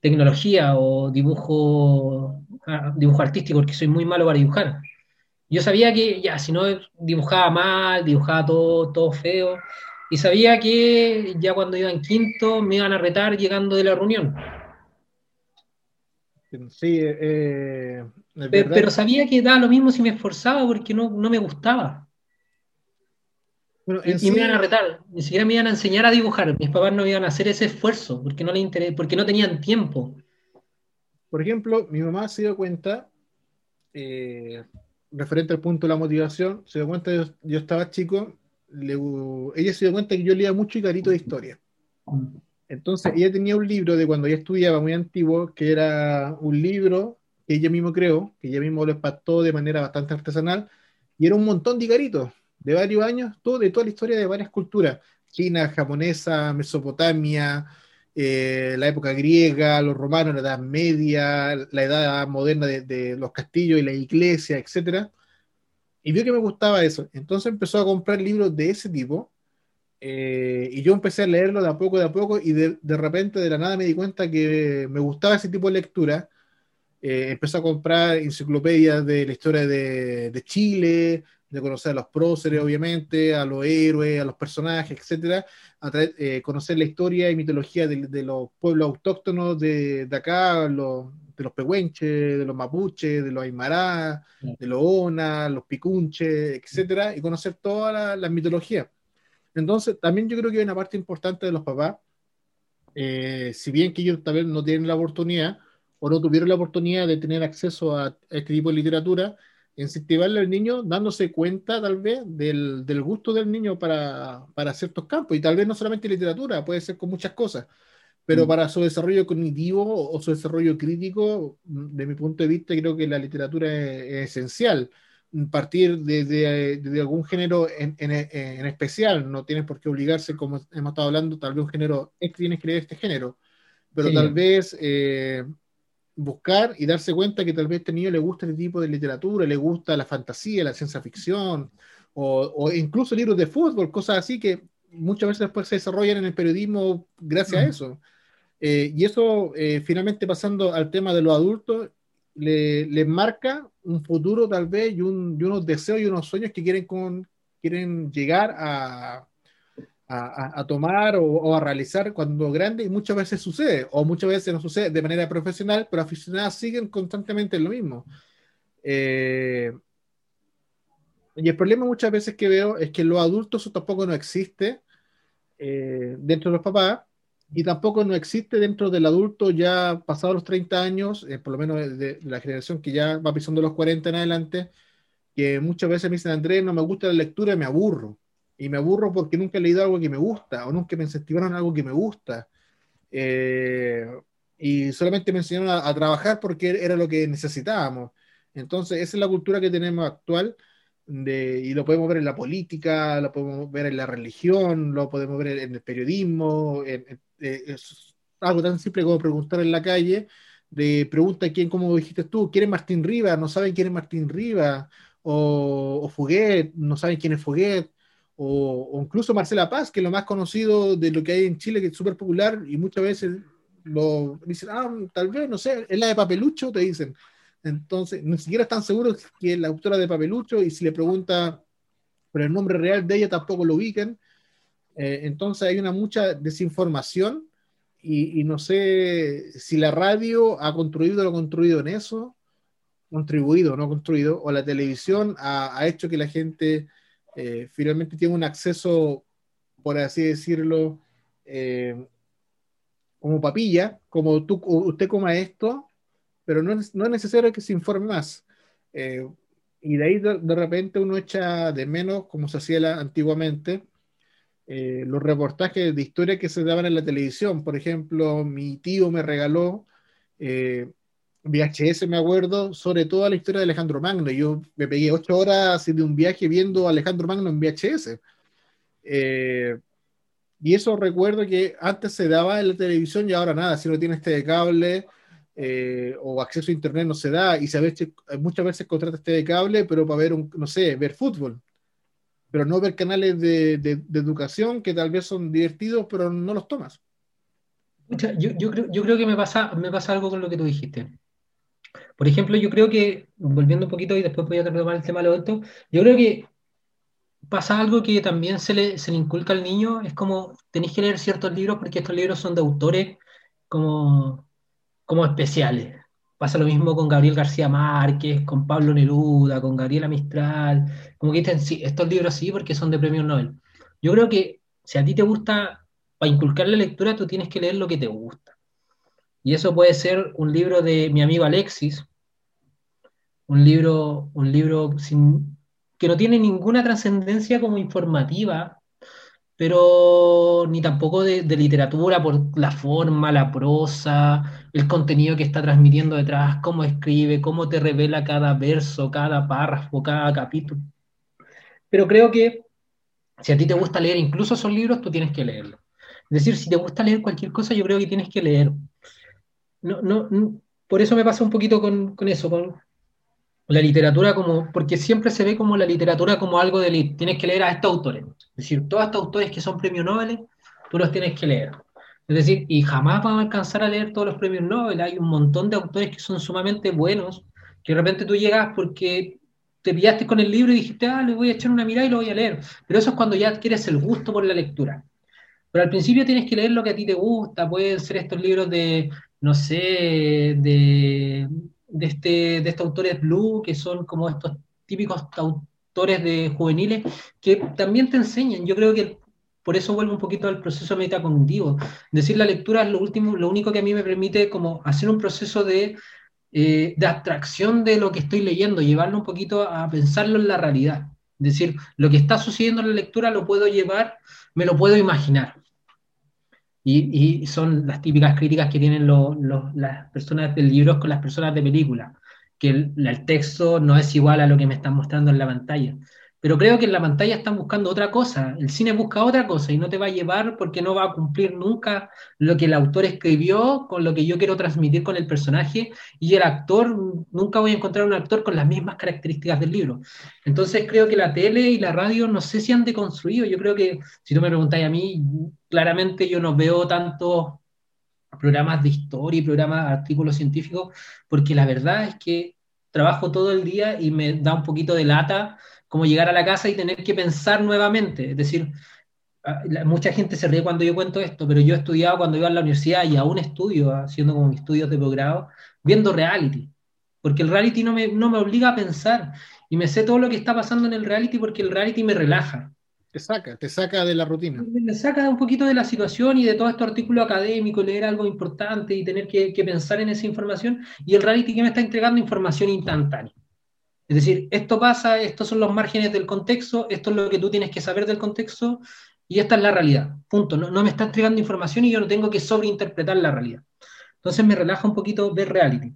tecnología o dibujo, ah, dibujo artístico, porque soy muy malo para dibujar. Yo sabía que ya, si no dibujaba mal, dibujaba todo, todo feo, y sabía que ya cuando iba en quinto me iban a retar llegando de la reunión. Sí, eh, pero, sabía que daba lo mismo si me esforzaba porque no, me gustaba. y, me iban a retar, ni siquiera me iban a enseñar a dibujar. Mis papás no iban a hacer ese esfuerzo porque no, le porque no tenían tiempo. Por ejemplo, mi mamá se dio cuenta, eh, referente al punto de la motivación, se dio cuenta, yo, yo estaba chico, ella se dio cuenta que yo leía mucho y carito de historia. Entonces, ella tenía un libro de cuando ella estudiaba, muy antiguo, que era un libro que ella mismo creó, que ella mismo lo espató de manera bastante artesanal, y era un montón de igaritos de varios años, todo de toda la historia de varias culturas, China, japonesa, Mesopotamia, eh, la época griega, los romanos, la Edad Media, la edad moderna de, los castillos y la iglesia, etc. Y vio que me gustaba eso. Entonces empezó a comprar libros de ese tipo eh, y yo empecé a leerlo de a poco, de a poco, y de, de, repente, de la nada, me di cuenta que me gustaba ese tipo de lectura. Eh, empecé a comprar enciclopedias de la historia de, de, Chile, de conocer a los próceres, obviamente, a los héroes, a los personajes, etcétera, a eh, conocer la historia y mitología de, de los pueblos autóctonos de, de acá, los, de los pehuenches, de los mapuches, de los aymará, de los ona, los picunches, etcétera, y conocer todas las la mitologías. Entonces, también yo creo que hay una parte importante de los papás, eh, si bien que ellos tal vez no tienen la oportunidad o no tuvieron la oportunidad de tener acceso a, este tipo de literatura, incentivarle al niño dándose cuenta tal vez del, del gusto del niño para, para, ciertos campos, y tal vez no solamente literatura, puede ser con muchas cosas, pero mm. para su desarrollo cognitivo o su desarrollo crítico, de mi punto de vista, creo que la literatura es esencial. Partir de, algún género en, en, especial, no tienes por qué obligarse, como hemos estado hablando, tal vez un género, es que tienes que leer este género, pero tal vez eh, buscar y darse cuenta que tal vez a este niño le gusta este tipo de literatura, le gusta la fantasía, la ciencia ficción, o, incluso libros de fútbol, cosas así que muchas veces después se desarrollan en el periodismo gracias a eso. Eh, y eso, eh, finalmente pasando al tema de los adultos, le, le marca un futuro tal vez y, unos deseos y unos sueños que quieren, con, quieren llegar a, a, tomar o, a realizar cuando grande y muchas veces sucede, o muchas veces no sucede de manera profesional, pero aficionados siguen constantemente en lo mismo. Eh, y el problema muchas veces que veo es que los adultos eso tampoco no existe eh, dentro de los papás y tampoco no existe dentro del adulto ya pasado los 30 años, eh, por lo menos de, la generación que ya va pisando los 40 en adelante, que muchas veces me dicen, Andrés, no me gusta la lectura me aburro. Y me aburro porque nunca he leído algo que me gusta o nunca me incentivaron algo que me gusta. Eh, y solamente me enseñaron a, trabajar porque era lo que necesitábamos. Entonces, esa es la cultura que tenemos actual y lo podemos ver en la política, lo podemos ver en la religión, lo podemos ver en el periodismo, eh, es algo tan simple como preguntar en la calle de pregunta quién, como dijiste tú, quién es Martín Riva, no saben quién es Martín Riva, o, o Fuguet, no saben quién es Fuguet, o, incluso Marcela Paz, que es lo más conocido de lo que hay en Chile, que es súper popular, y muchas veces lo dicen, ah, tal vez, no sé, es la de Papelucho, te dicen. Entonces, ni siquiera están seguros que es la autora de Papelucho, y si le pregunta por el nombre real de ella, tampoco lo ubican. Eh, entonces hay una mucha desinformación y, no sé si la radio ha construido o no construido en eso, contribuido o no construido, o la televisión ha, hecho que la gente eh, finalmente tenga un acceso, por así decirlo, eh, como papilla, como tú, usted coma esto, pero no es, no es necesario que se informe más. Eh, y de ahí de, repente uno echa de menos, como se hacía antiguamente, los reportajes de historia que se daban en la televisión. Por ejemplo, mi tío me regaló VHS, me acuerdo, sobre toda la historia de Alejandro Magno. Yo me pegué ocho horas de un viaje viendo a Alejandro Magno en VHS. Eh, y eso recuerdo que antes se daba en la televisión y ahora nada, si no tiene este de cable eh, o acceso a internet no se da y sabes muchas veces contrata este de cable, pero para ver, un, no sé, ver fútbol pero no ver canales de, educación que tal vez son divertidos, pero no los tomas. Yo, creo, que me pasa, me pasa algo con lo que tú dijiste. Por ejemplo, yo creo que, volviendo un poquito y después voy a retomar el tema de lo otro, yo creo que pasa algo que también se le, se le inculca al niño, es como tenéis que leer ciertos libros porque estos libros son de autores como, como especiales. Pasa lo mismo con Gabriel García Márquez, con Pablo Neruda, con Gabriela Mistral. Como que dicen, sí, estos libros sí porque son de premios Nobel. Yo creo que si a ti te gusta, para inculcar la lectura, tú tienes que leer lo que te gusta. Y eso puede ser un libro de mi amigo Alexis, un libro, un libro sin, que no tiene ninguna trascendencia como informativa, pero ni tampoco de, literatura por la forma, la prosa, el contenido que está transmitiendo detrás, cómo escribe, cómo te revela cada verso, cada párrafo, cada capítulo. Pero creo que si a ti te gusta leer incluso esos libros, tú tienes que leerlos. Es decir, si te gusta leer cualquier cosa, yo creo que tienes que leer. No, no, por eso me pasa un poquito con, con eso, con, la literatura como, porque siempre se ve como la literatura como algo de elite. Tienes que leer a estos autores. Es decir, todos estos autores que son premios Nobel, tú los tienes que leer. Es decir, y jamás van a alcanzar a leer todos los premios Nobel. Hay un montón de autores que son sumamente buenos, que de repente tú llegas porque te pillaste con el libro y dijiste, ah, le voy a echar una mirada y lo voy a leer. Pero eso es cuando ya adquieres el gusto por la lectura. Pero al principio tienes que leer lo que a ti te gusta. Pueden ser estos libros de, no sé, de de, este, de estos autores blue, que son como estos típicos autores de juveniles, que también te enseñan. Yo creo que por eso vuelvo un poquito al proceso metacognitivo. Decir la lectura es lo, último, lo único que a mí me permite como hacer un proceso de, eh, de abstracción de lo que estoy leyendo, llevarlo un poquito a pensarlo en la realidad. Es decir, lo que está sucediendo en la lectura lo puedo llevar, me lo puedo imaginar. Y, son las típicas críticas que tienen las personas de libros con las personas de película, que el, texto no es igual a lo que me están mostrando en la pantalla. Pero creo que en la pantalla están buscando otra cosa, el cine busca otra cosa y no te va a llevar porque no va a cumplir nunca lo que el autor escribió con lo que yo quiero transmitir con el personaje y el actor, nunca voy a encontrar un actor con las mismas características del libro. Entonces creo que la tele y la radio no sé si han deconstruido, yo creo que si tú me preguntáis a mí, claramente yo no veo tantos programas de historia y programas, artículos científicos, porque la verdad es que trabajo todo el día y me da un poquito de lata como llegar a la casa y tener que pensar nuevamente. Es decir, ah, mucha gente se ríe cuando yo cuento esto, pero yo he cuando iba a la universidad y aún estudio, haciendo como estudios de posgrado, viendo reality, porque el reality no me, no me obliga a pensar y me sé todo lo que está pasando en el reality porque el reality me relaja. Te saca, te saca de la rutina. Me saca un poquito de la situación y de todo este artículo académico, leer algo importante y tener que, que pensar en esa información. Y el reality que me está entregando información instantánea. Es decir, esto pasa, estos son los márgenes del contexto, esto es lo que tú tienes que saber del contexto y esta es la realidad. Punto. No, no me está entregando información y yo no tengo que sobreinterpretar la realidad. Entonces me relaja un poquito ver reality.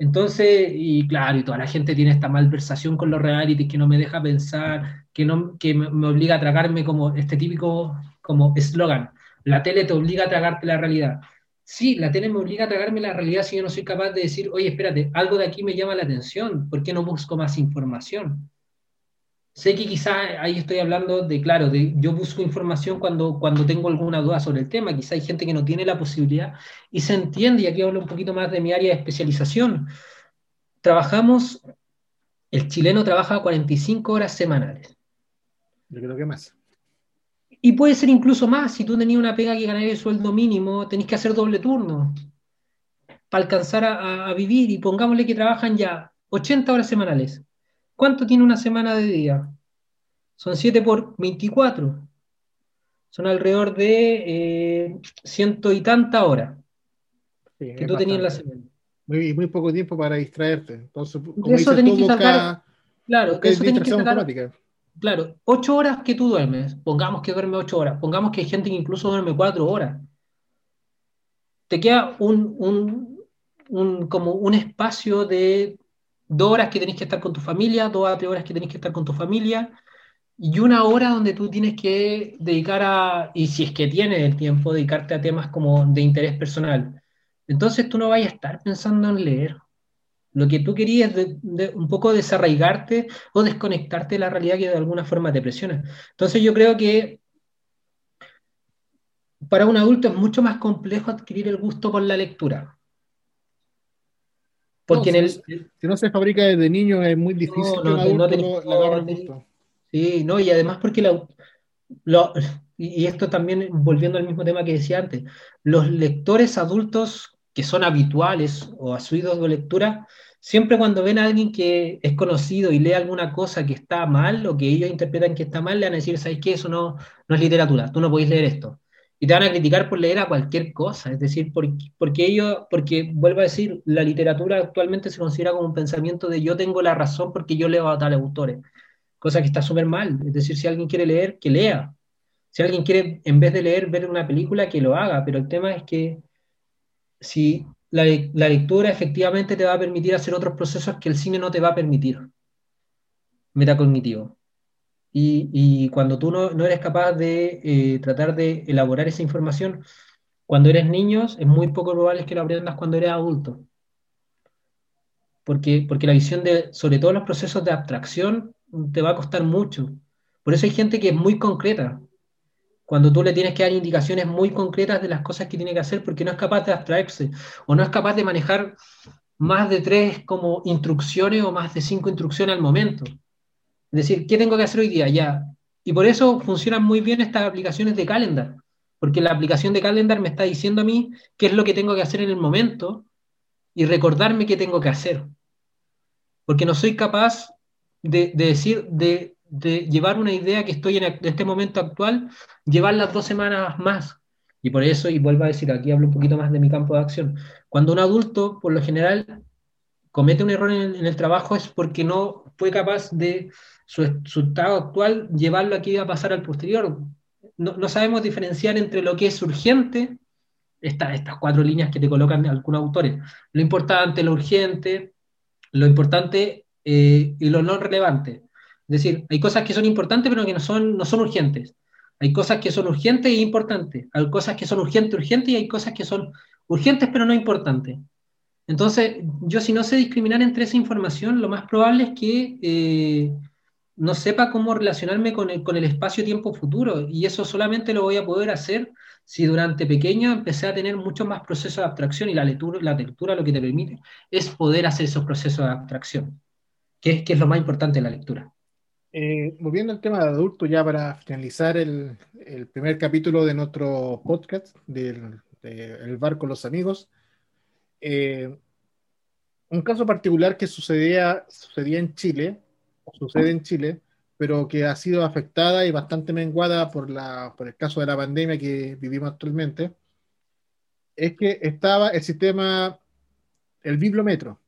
Entonces, y claro, y toda la gente tiene esta malversación con los realities que no me deja pensar, que, no, que me, obliga a tragarme como este típico como eslogan. La tele te obliga a tragarte la realidad. Sí, la tele me obliga a tragarme la realidad si yo no soy capaz de decir, oye, espérate, algo de aquí me llama la atención, ¿por qué no busco más información? Sé que quizá ahí estoy hablando de, claro, de yo busco información cuando, cuando tengo alguna duda sobre el tema, quizá hay gente que no tiene la posibilidad y se entiende, y aquí hablo un poquito más de mi área de especialización. Trabajamos, el chileno trabaja 45 horas semanales. Yo creo que más. Y puede ser incluso más, si tú tenías una pega que ganar el sueldo mínimo, tenés que hacer doble turno para alcanzar a, vivir y pongámosle que trabajan ya 80 horas semanales. ¿Cuánto tiene una semana de día? Son 7 por 24. Son alrededor de eh, ciento y tanta horas que tú tenías en la semana. Muy, muy poco tiempo para distraerte. Entonces, como eso tenés que sacar. claro, eso tenés que sacar claro, ocho horas que tú duermes, pongamos que duerme ocho horas, pongamos que hay gente que incluso duerme cuatro horas, te queda un, como un espacio de dos horas que tenés que estar con tu familia, dos a tres horas que tenés que estar con tu familia, y una hora donde tú tienes que dedicar a, y si es que tienes el tiempo, dedicarte a temas como de interés personal. Entonces tú no vayas a estar pensando en leer, lo que tú querías es un poco desarraigarte o desconectarte de la realidad que de alguna forma te presiona. Entonces yo creo que para un adulto es mucho más complejo adquirir el gusto por la lectura. Porque en el, si no se fabrica desde niño es muy difícil que un adulto lo, gusto. Sí, no, y además porque y esto también volviendo al mismo tema que decía antes, los lectores adultos que son habituales o asiduos de lectura, siempre cuando ven a alguien que es conocido y lee alguna cosa que está mal o que ellos interpretan que está mal, le van a decir, ¿sabes qué? Eso no, no es literatura, tú no podéis leer esto. Y te van a criticar por leer a cualquier cosa, es decir, porque, porque ellos, porque vuelvo a decir, la literatura actualmente se considera como un pensamiento de yo tengo la razón porque yo leo a tales autores, cosa que está súper mal. Es decir, si alguien quiere leer, que lea. Si alguien quiere, en vez de leer, ver una película, que lo haga. Pero el tema es que si la, lectura efectivamente te va a permitir hacer otros procesos que el cine no te va a permitir, metacognitivo. Y, cuando tú no, eres capaz de eh, tratar de elaborar esa información, cuando eres niño, es muy poco probable que lo aprendas cuando eres adulto. Porque, porque la visión de, sobre todo los procesos de abstracción, te va a costar mucho. Por eso hay gente que es muy concreta, cuando tú le tienes que dar indicaciones muy concretas de las cosas que tiene que hacer porque no es capaz de abstraerse o no es capaz de manejar más de tres como instrucciones o más de cinco instrucciones al momento. Decir, ¿qué tengo que hacer hoy día? Ya. Y por eso funcionan muy bien estas aplicaciones de calendar, porque la aplicación de calendar me está diciendo a mí qué es lo que tengo que hacer en el momento y recordarme qué tengo que hacer. Porque no soy capaz de, de decir, de de llevar una idea que estoy en, este momento actual, llevarlas dos semanas más. Y por eso, y vuelvo a decir, aquí hablo un poquito más de mi campo de acción, cuando un adulto, por lo general, comete un error en el, trabajo es porque no fue capaz de su, estado actual llevarlo aquí a pasar al posterior. No, sabemos diferenciar entre lo que es urgente, estas cuatro líneas que te colocan algunos autores, lo importante, lo urgente, lo importante eh, y lo no relevante. Es decir, hay cosas que son importantes pero que no son, no son urgentes. Hay cosas que son urgentes e importantes. Hay cosas que son urgentes, urgentes y hay cosas que son urgentes pero no importantes. Entonces, yo si no sé discriminar entre esa información, lo más probable es que eh, no sepa cómo relacionarme con el, con el espacio-tiempo futuro. Y eso solamente lo voy a poder hacer si durante pequeño empecé a tener muchos más procesos de abstracción y la lectura, la lectura lo que te permite es poder hacer esos procesos de abstracción, que es, que es lo más importante de la lectura. Eh, volviendo al tema de adulto, ya para finalizar el, primer capítulo de nuestro podcast del El bar con los amigos, eh, un caso particular que sucedía, sucedía en Chile, sucede en Chile, pero que ha sido afectada y bastante menguada por, el caso de la pandemia que vivimos actualmente, es que estaba el sistema, el bibliometro,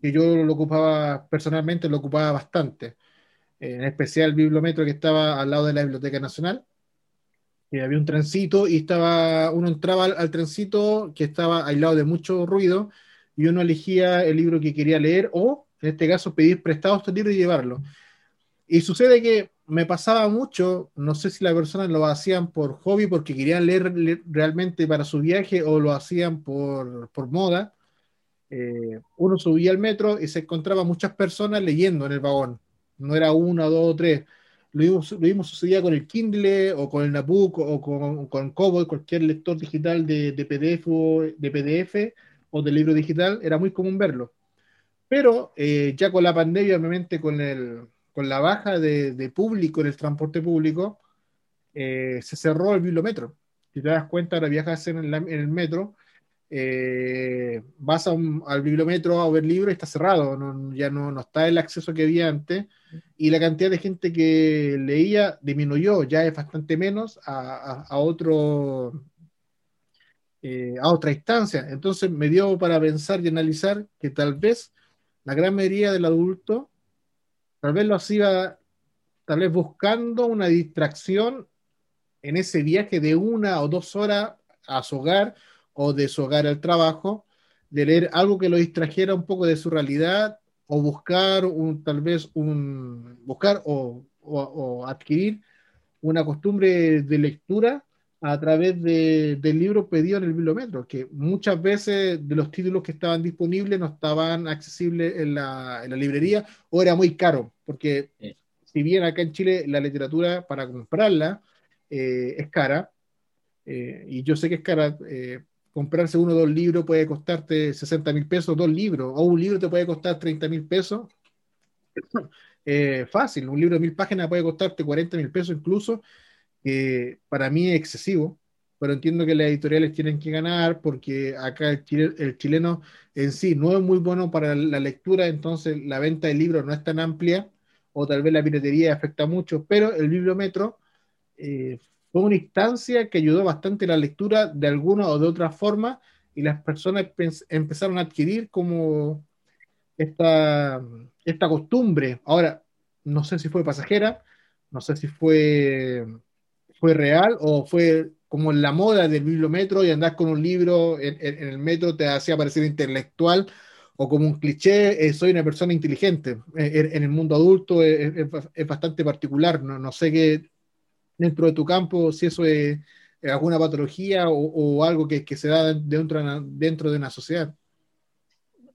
que yo lo ocupaba personalmente, lo ocupaba bastante en especial el bibliometro que estaba al lado de la Biblioteca Nacional, que había un trencito y estaba, uno entraba al, trencito que estaba aislado de mucho ruido y uno elegía el libro que quería leer o, en este caso, pedir prestado este libro y llevarlo. Y sucede que me pasaba mucho, no sé si las personas lo hacían por hobby, porque querían leer, realmente para su viaje o lo hacían por, por moda. Eh, uno subía al metro y se encontraba muchas personas leyendo en el vagón. No era una, dos o tres. Lo mismo, lo mismo sucedía con el Kindle o con el Nabucco o con, con cualquier lector digital de, de, PDF de PDF o de libro digital. Era muy común verlo. Pero eh, ya con la pandemia, obviamente con el, con la baja de, público en el transporte público, eh, se cerró el bibliometro. Si te das cuenta, ahora viajas en, el metro, eh, vas al bibliometro a ver libros y está cerrado, ya no, no, está el acceso que había antes, y la cantidad de gente que leía disminuyó, ya es bastante menos a, a, otro, eh, a otra instancia. Entonces me dio para pensar y analizar que tal vez la gran mayoría del adulto Tal vez lo hacía, tal vez buscando una distracción en ese viaje de una o dos horas a su hogar o de su hogar al trabajo, de leer algo que lo distrajera un poco de su realidad o buscar un, tal vez un, buscar o, o, adquirir una costumbre de lectura a través de, del libro pedido en el bibliometro, que muchas veces de los títulos que estaban disponibles no estaban accesibles en la, en la librería o era muy caro, porque si bien acá en Chile la literatura para comprarla eh, es cara, eh, y yo sé que es cara, eh, comprarse uno o dos libros puede costarte 60 mil pesos, dos libros, o un libro te puede costar 30 mil pesos. *coughs* fácil, un libro de mil páginas puede costarte 40 mil pesos incluso, que para mí es excesivo, pero entiendo que las editoriales tienen que ganar porque acá el, chileno en sí no es muy bueno para la lectura, entonces la venta de libros no es tan amplia o tal vez la piratería afecta mucho, pero el bibliometro eh, fue una instancia que ayudó bastante la lectura de alguna o de otra forma y las personas empezaron a adquirir como esta, esta costumbre. Ahora, no sé si fue pasajera, no sé si fue fue real o fue como la moda del bibliometro y andar con un libro en, el metro te hacía parecer intelectual o como un cliché, eh, soy una persona inteligente. Eh, en, el mundo adulto es, bastante particular, no, no, sé qué dentro de tu campo, si eso es, alguna patología o, algo que, que, se da dentro, dentro de una sociedad.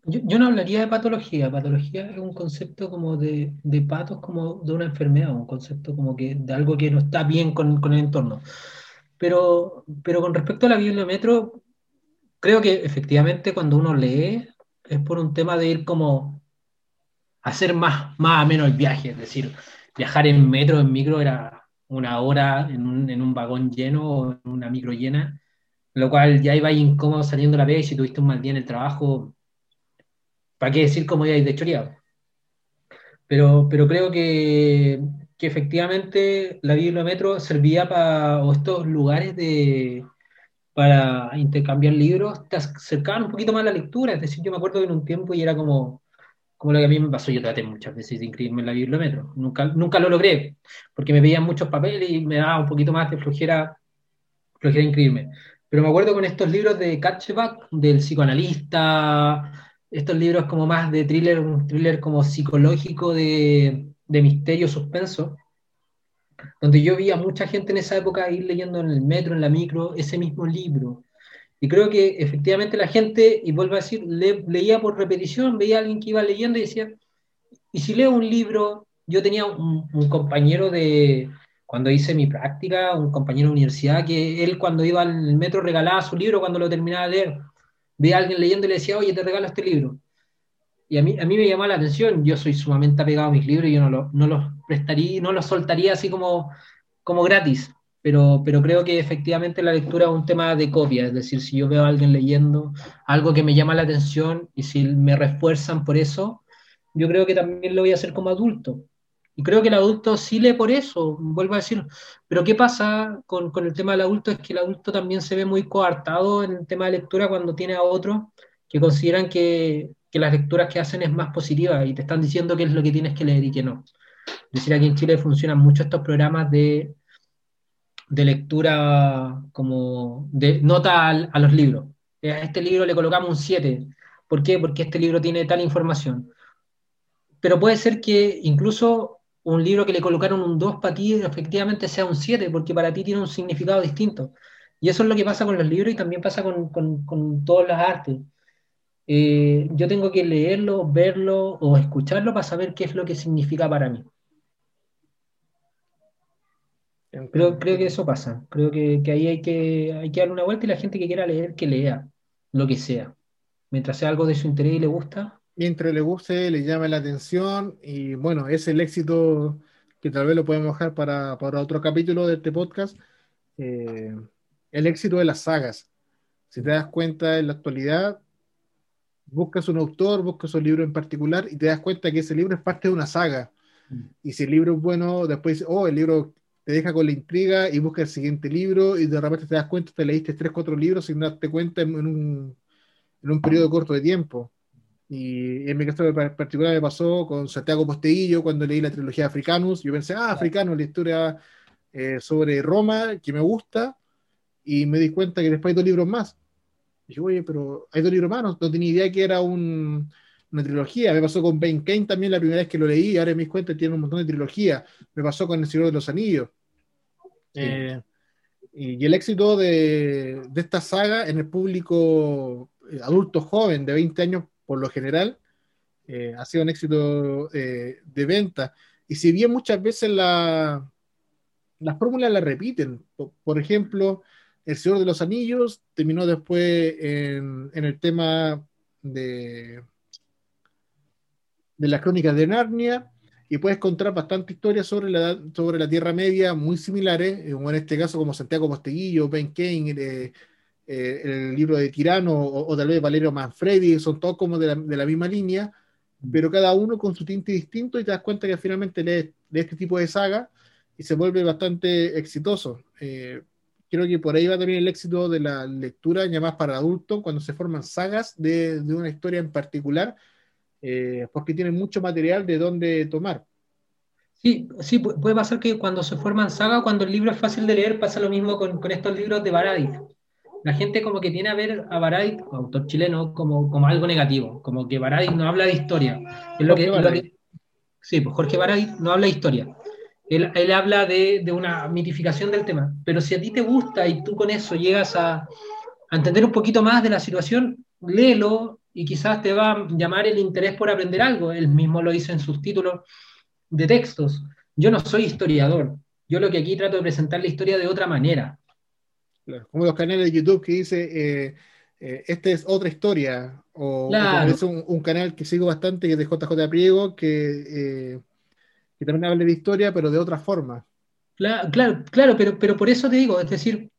Yo, no hablaría de patología, patología es un concepto como de, de, patos, como de una enfermedad, un concepto como que de algo que no está bien con, con el entorno. Pero, pero con respecto a la bibliometro, creo que efectivamente cuando uno lee es por un tema de ir como hacer más, más o menos el viaje, es decir, viajar en metro, en micro era una hora en un, en un vagón lleno o en una micro llena, lo cual ya iba incómodo saliendo la vez. Y si tuviste un mal día en el trabajo, ¿Para qué decir cómo ibais de choreado? Pero, pero creo que, que efectivamente la bibliometro servía para, estos lugares de, para intercambiar libros, te acercaban un poquito más a la lectura. Es decir, yo me acuerdo que en un tiempo y era como, como lo que a mí me pasó, yo traté muchas veces de inscribirme en la bibliometro. Nunca, nunca lo logré, porque me veían muchos papeles y me daba un poquito más de flojera, flojera inscribirme. Pero me acuerdo con estos libros de Catchback, del psicoanalista, estos libros como más de thriller, un thriller como psicológico de, de misterio, suspenso, donde yo vi a mucha gente en esa época ir leyendo en el metro, en la micro, ese mismo libro. Y creo que efectivamente la gente, y vuelvo a decir, leía por repetición, veía a alguien que iba leyendo y decía, y si leo un libro, yo tenía un, un compañero de, cuando hice mi práctica, un compañero de universidad, que él cuando iba al metro regalaba su libro cuando lo terminaba de leer ve a alguien leyendo y le decía, oye, te regalo este libro. Y a mí, a mí me llamó la atención, yo soy sumamente apegado a mis libros y yo no, no los prestaría, no los soltaría así como, como gratis, pero, pero creo que efectivamente la lectura es un tema de copia, es decir, si yo veo a alguien leyendo algo que me llama la atención y si me refuerzan por eso, yo creo que también lo voy a hacer como adulto. Y creo que el adulto sí lee por eso, vuelvo a decir. Pero ¿qué pasa con, con, el tema del adulto? Es que el adulto también se ve muy coartado en el tema de lectura cuando tiene a otros que consideran que, que las lecturas que hacen es más positiva y te están diciendo qué es lo que tienes que leer y qué no. Es decir, aquí en Chile funcionan mucho estos programas de, de lectura como de nota a, a los libros. A este libro le colocamos un 7. ¿Por qué? Porque este libro tiene tal información. Pero puede ser que incluso un libro que le colocaron un 2 para ti efectivamente sea un 7, porque para ti tiene un significado distinto. Y eso es lo que pasa con los libros y también pasa con, con, con todas las artes. Eh, yo tengo que leerlo, verlo o escucharlo para saber qué es lo que significa para mí. Creo, creo que eso pasa. Creo que, que, ahí hay que, hay que darle una vuelta y la gente que quiera leer, que lea lo que sea. Mientras sea algo de su interés y le gusta. Mientras le guste, le llame la atención y bueno, es el éxito que tal vez lo podemos dejar para, para otro capítulo de este podcast. Eh, el éxito de las sagas. Si te das cuenta en la actualidad, buscas un autor, buscas un libro en particular y te das cuenta que ese libro es parte de una saga. Mm. Y si el libro es bueno, después, oh, el libro te deja con la intriga y busca el siguiente libro y de repente te das cuenta, te leíste tres, cuatro libros sin darte cuenta en, un, en un periodo corto de tiempo. Y en mi caso en particular me pasó con Santiago Posteguillo cuando leí la trilogía Africanus. Yo pensé, ah, Africanus, la historia eh, sobre Roma, que me gusta y me di cuenta que después hay dos libros más. Y dije, oye, pero hay dos libros más, no, tenía idea que era un, una trilogía. Me pasó con Ben Kane también la primera vez que lo leí, ahora me di cuenta que tiene un montón de trilogía. Me pasó con El Señor de los Anillos. Eh, y, el éxito de, de, esta saga en el público eh, adulto joven de 20 años, por lo general, eh, ha sido un éxito de venta. Y si bien muchas veces la, las fórmulas la repiten, por ejemplo, el Señor de los Anillos terminó después en, el tema de, de las crónicas de Narnia y puedes encontrar bastante historias sobre la, sobre la Tierra Media muy similares, eh, en este caso como Santiago Posteguillo, Ben Kane, eh, eh, el libro de Tirano o, tal vez Valerio Manfredi, son todos como de la, misma línea, pero cada uno con su tinte distinto y te das cuenta que finalmente lees, este tipo de saga y se vuelve bastante exitoso creo que por ahí va también el éxito de la lectura ya más para adultos, cuando se forman sagas de, una historia en particular, eh, porque tienen mucho material de dónde tomar. Sí, sí, puede pasar que cuando se forman sagas, cuando el libro es fácil de leer, pasa lo mismo con, con estos libros de Baradit. La gente como que tiene a ver a Baradit, autor chileno, como, como algo negativo, como que Baradit no habla de historia. Es lo que, sí, pues Jorge Baradit no habla de historia. Él, habla de, una mitificación del tema, pero si a ti te gusta y tú con eso llegas a, entender un poquito más de la situación, léelo y quizás te va a llamar el interés por aprender algo. Él mismo lo dice en sus títulos de textos. Yo no soy historiador, yo lo que aquí trato de presentar la historia de otra manera. Como los canales de YouTube que dice, eh, eh, esta es otra historia, o, es un, canal que sigo bastante, que es de JJ Priego, que... Eh, que también hable de historia, pero de otra forma. Claro, claro, claro pero, pero por eso te digo, es decir,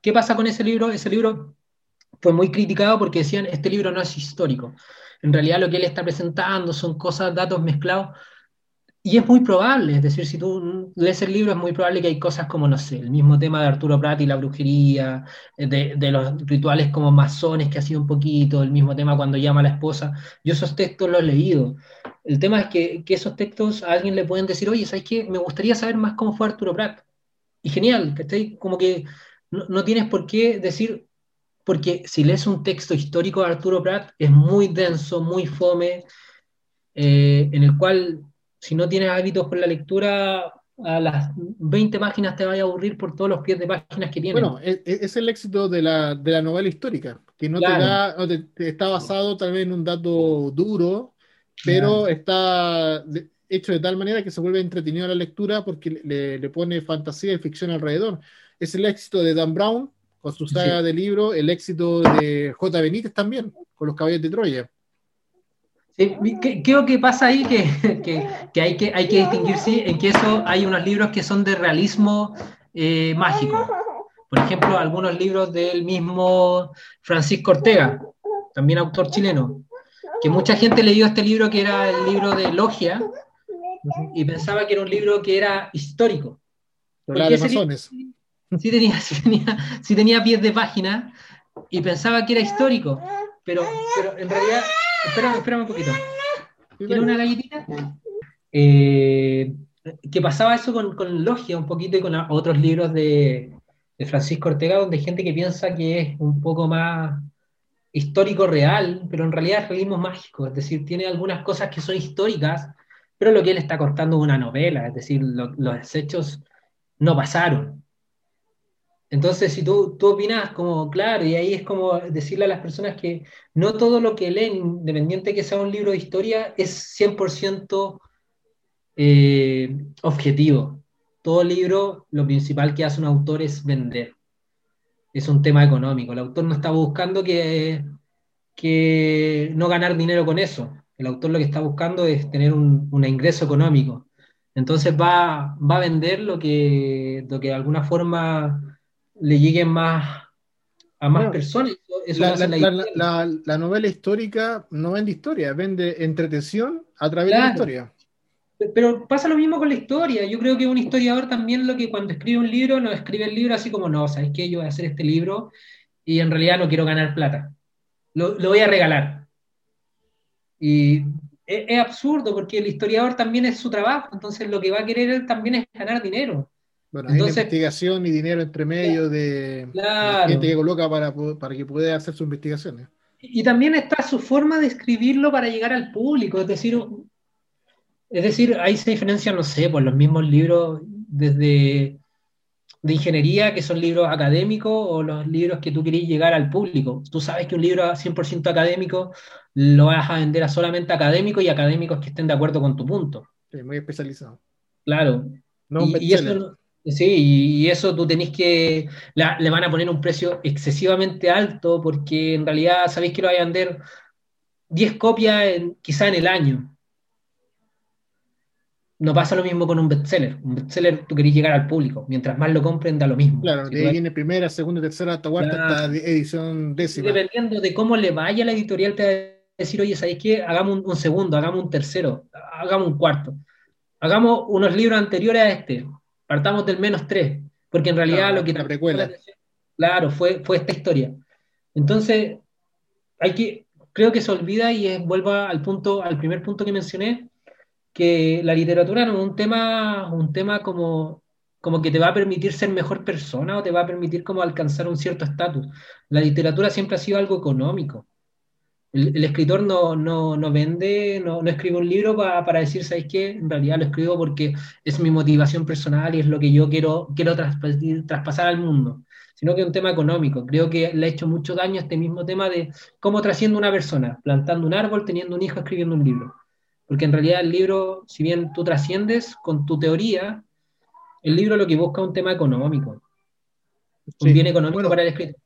¿qué pasa con ese libro? Ese libro fue muy criticado porque decían, este libro no es histórico. En realidad lo que él está presentando son cosas, datos mezclados y es muy probable, es decir, si tú lees el libro es muy probable que hay cosas como, no sé, el mismo tema de Arturo Prat y la brujería, eh, de, los rituales como masones que ha sido un poquito, el mismo tema cuando llama a la esposa. Yo esos textos los he leído. El tema es que, esos textos a alguien le pueden decir, oye, ¿sabes qué? Me gustaría saber más cómo fue Arturo Prat. Y genial, que Como que no, no tienes por qué decir, porque si lees un texto histórico de Arturo Prat es muy denso, muy fome, eh, en el cual si no tienes hábitos con la lectura, a las 20 páginas te vaya a aburrir por todos los pies de páginas que tiene. Bueno, e, e, es, el éxito de la, de la novela histórica, que no, te da, está basado tal vez en un dato duro, pero está hecho de tal manera que se vuelve entretenido la lectura porque le, pone fantasía y ficción alrededor. Es el éxito de Dan Brown con su saga de libro, el éxito de J. Benítez también, con los caballos de Troya. ¿Qué, creo que pasa ahí *laughs* que, que, hay que hay que distinguirse en que eso hay unos libros que son de realismo eh, mágico. Por ejemplo, algunos libros del mismo Francisco Ortega, también autor chileno, que mucha gente leyó este libro que era el libro de Logia y pensaba que era un libro que era histórico. Sí tenía, sí, tenía, sí tenía pies de página y pensaba que era histórico, pero, pero en realidad Espérame, un poquito. ¿Quieres una galletita? Eh, que pasaba eso con, con, Logia un poquito y con otros libros de, de, Francisco Ortega, donde hay gente que piensa que es un poco más histórico real, pero en realidad es realismo mágico, es decir, tiene algunas cosas que son históricas, pero lo que él está contando es una novela, es decir, lo, los hechos no pasaron. Entonces, si tú, tú opinas como, claro, y ahí es como decirle a las personas que no todo lo que leen, independiente que sea un libro de historia, es 100% eh, objetivo. Todo libro, lo principal que hace un autor es vender. Es un tema económico. El autor no está buscando que, que no ganar dinero con eso. El autor lo que está buscando es tener un, un ingreso económico. Entonces va, va a vender lo que, lo que de alguna forma le lleguen más a más personas. la, novela histórica no vende historia, vende entretención a través de la historia. Pero pasa lo mismo con la historia. Yo creo que un historiador también lo que cuando escribe un libro, no escribe el libro así como, no, ¿sabes qué? Yo voy a hacer este libro y en realidad no quiero ganar plata. Lo, voy a regalar. Y es, es, absurdo porque el historiador también es su trabajo, entonces lo que va a querer él también es ganar dinero. Bueno, hay investigación y dinero entre medio de, gente que coloca para, para que pueda hacer sus investigaciones. Y también está su forma de escribirlo para llegar al público, es decir, es decir, ahí se diferencia, no sé, por los mismos libros desde de ingeniería, que son libros académicos, o los libros que tú querés llegar al público. Tú sabes que un libro 100% académico lo vas a vender a solamente académicos y académicos que estén de acuerdo con tu punto. Sí, muy especializado. Claro. No y, eso, Sí, y eso tú tenés que, le van a poner un precio excesivamente alto porque en realidad sabéis que lo vais a vender 10 copias en, quizá en el año. No pasa lo mismo con un bestseller. Un bestseller tú querés llegar al público. Mientras más lo compren, da lo mismo. Claro, de ahí viene primera, segunda, tercera, hasta cuarta, hasta edición décima. Dependiendo de cómo le vaya la editorial, te va a decir, oye, ¿sabéis qué? Hagamos un, un segundo, hagamos un tercero, hagamos un cuarto. Hagamos unos libros anteriores a este partamos del menos 3, porque en realidad lo que... La precuela. Claro, fue, fue esta historia. Entonces, hay que, creo que se olvida y es, vuelva al punto, al primer punto que mencioné, que la literatura no es un tema, un tema como, como que te va a permitir ser mejor persona o te va a permitir como alcanzar un cierto estatus. La literatura siempre ha sido algo económico. El, escritor no, no, no vende, no, no, escribe un libro para decir, ¿sabes qué? En realidad lo escribo porque es mi motivación personal y es lo que yo quiero, quiero traspasar al mundo, sino que es un tema económico. Creo que le ha hecho mucho daño este mismo tema de cómo trasciende una persona, plantando un árbol, teniendo un hijo, escribiendo un libro. Porque en realidad el libro, si bien tú trasciendes con tu teoría, el libro lo que busca es un tema económico. Un bien económico para el escritor.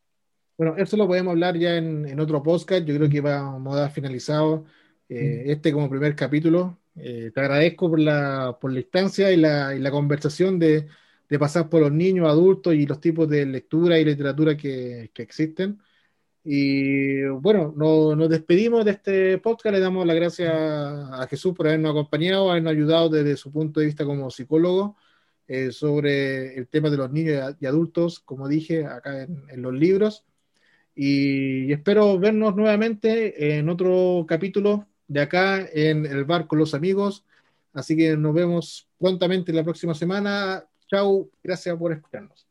Bueno, eso lo podemos hablar ya en, otro podcast. Yo creo que vamos a dar finalizado eh, este como primer capítulo. Eh, te agradezco por la, por la instancia y la, y la conversación de, de, pasar por los niños, adultos y los tipos de lectura y literatura que, que existen. Y bueno, nos despedimos de este podcast. Le damos las gracias a Jesús por habernos acompañado, habernos ayudado desde su punto de vista como psicólogo eh, sobre el tema de los niños y adultos, como dije acá en, en los libros. Y espero vernos nuevamente en otro capítulo de acá en el bar con los amigos. Así que nos vemos prontamente la próxima semana. Chao, gracias por escucharnos.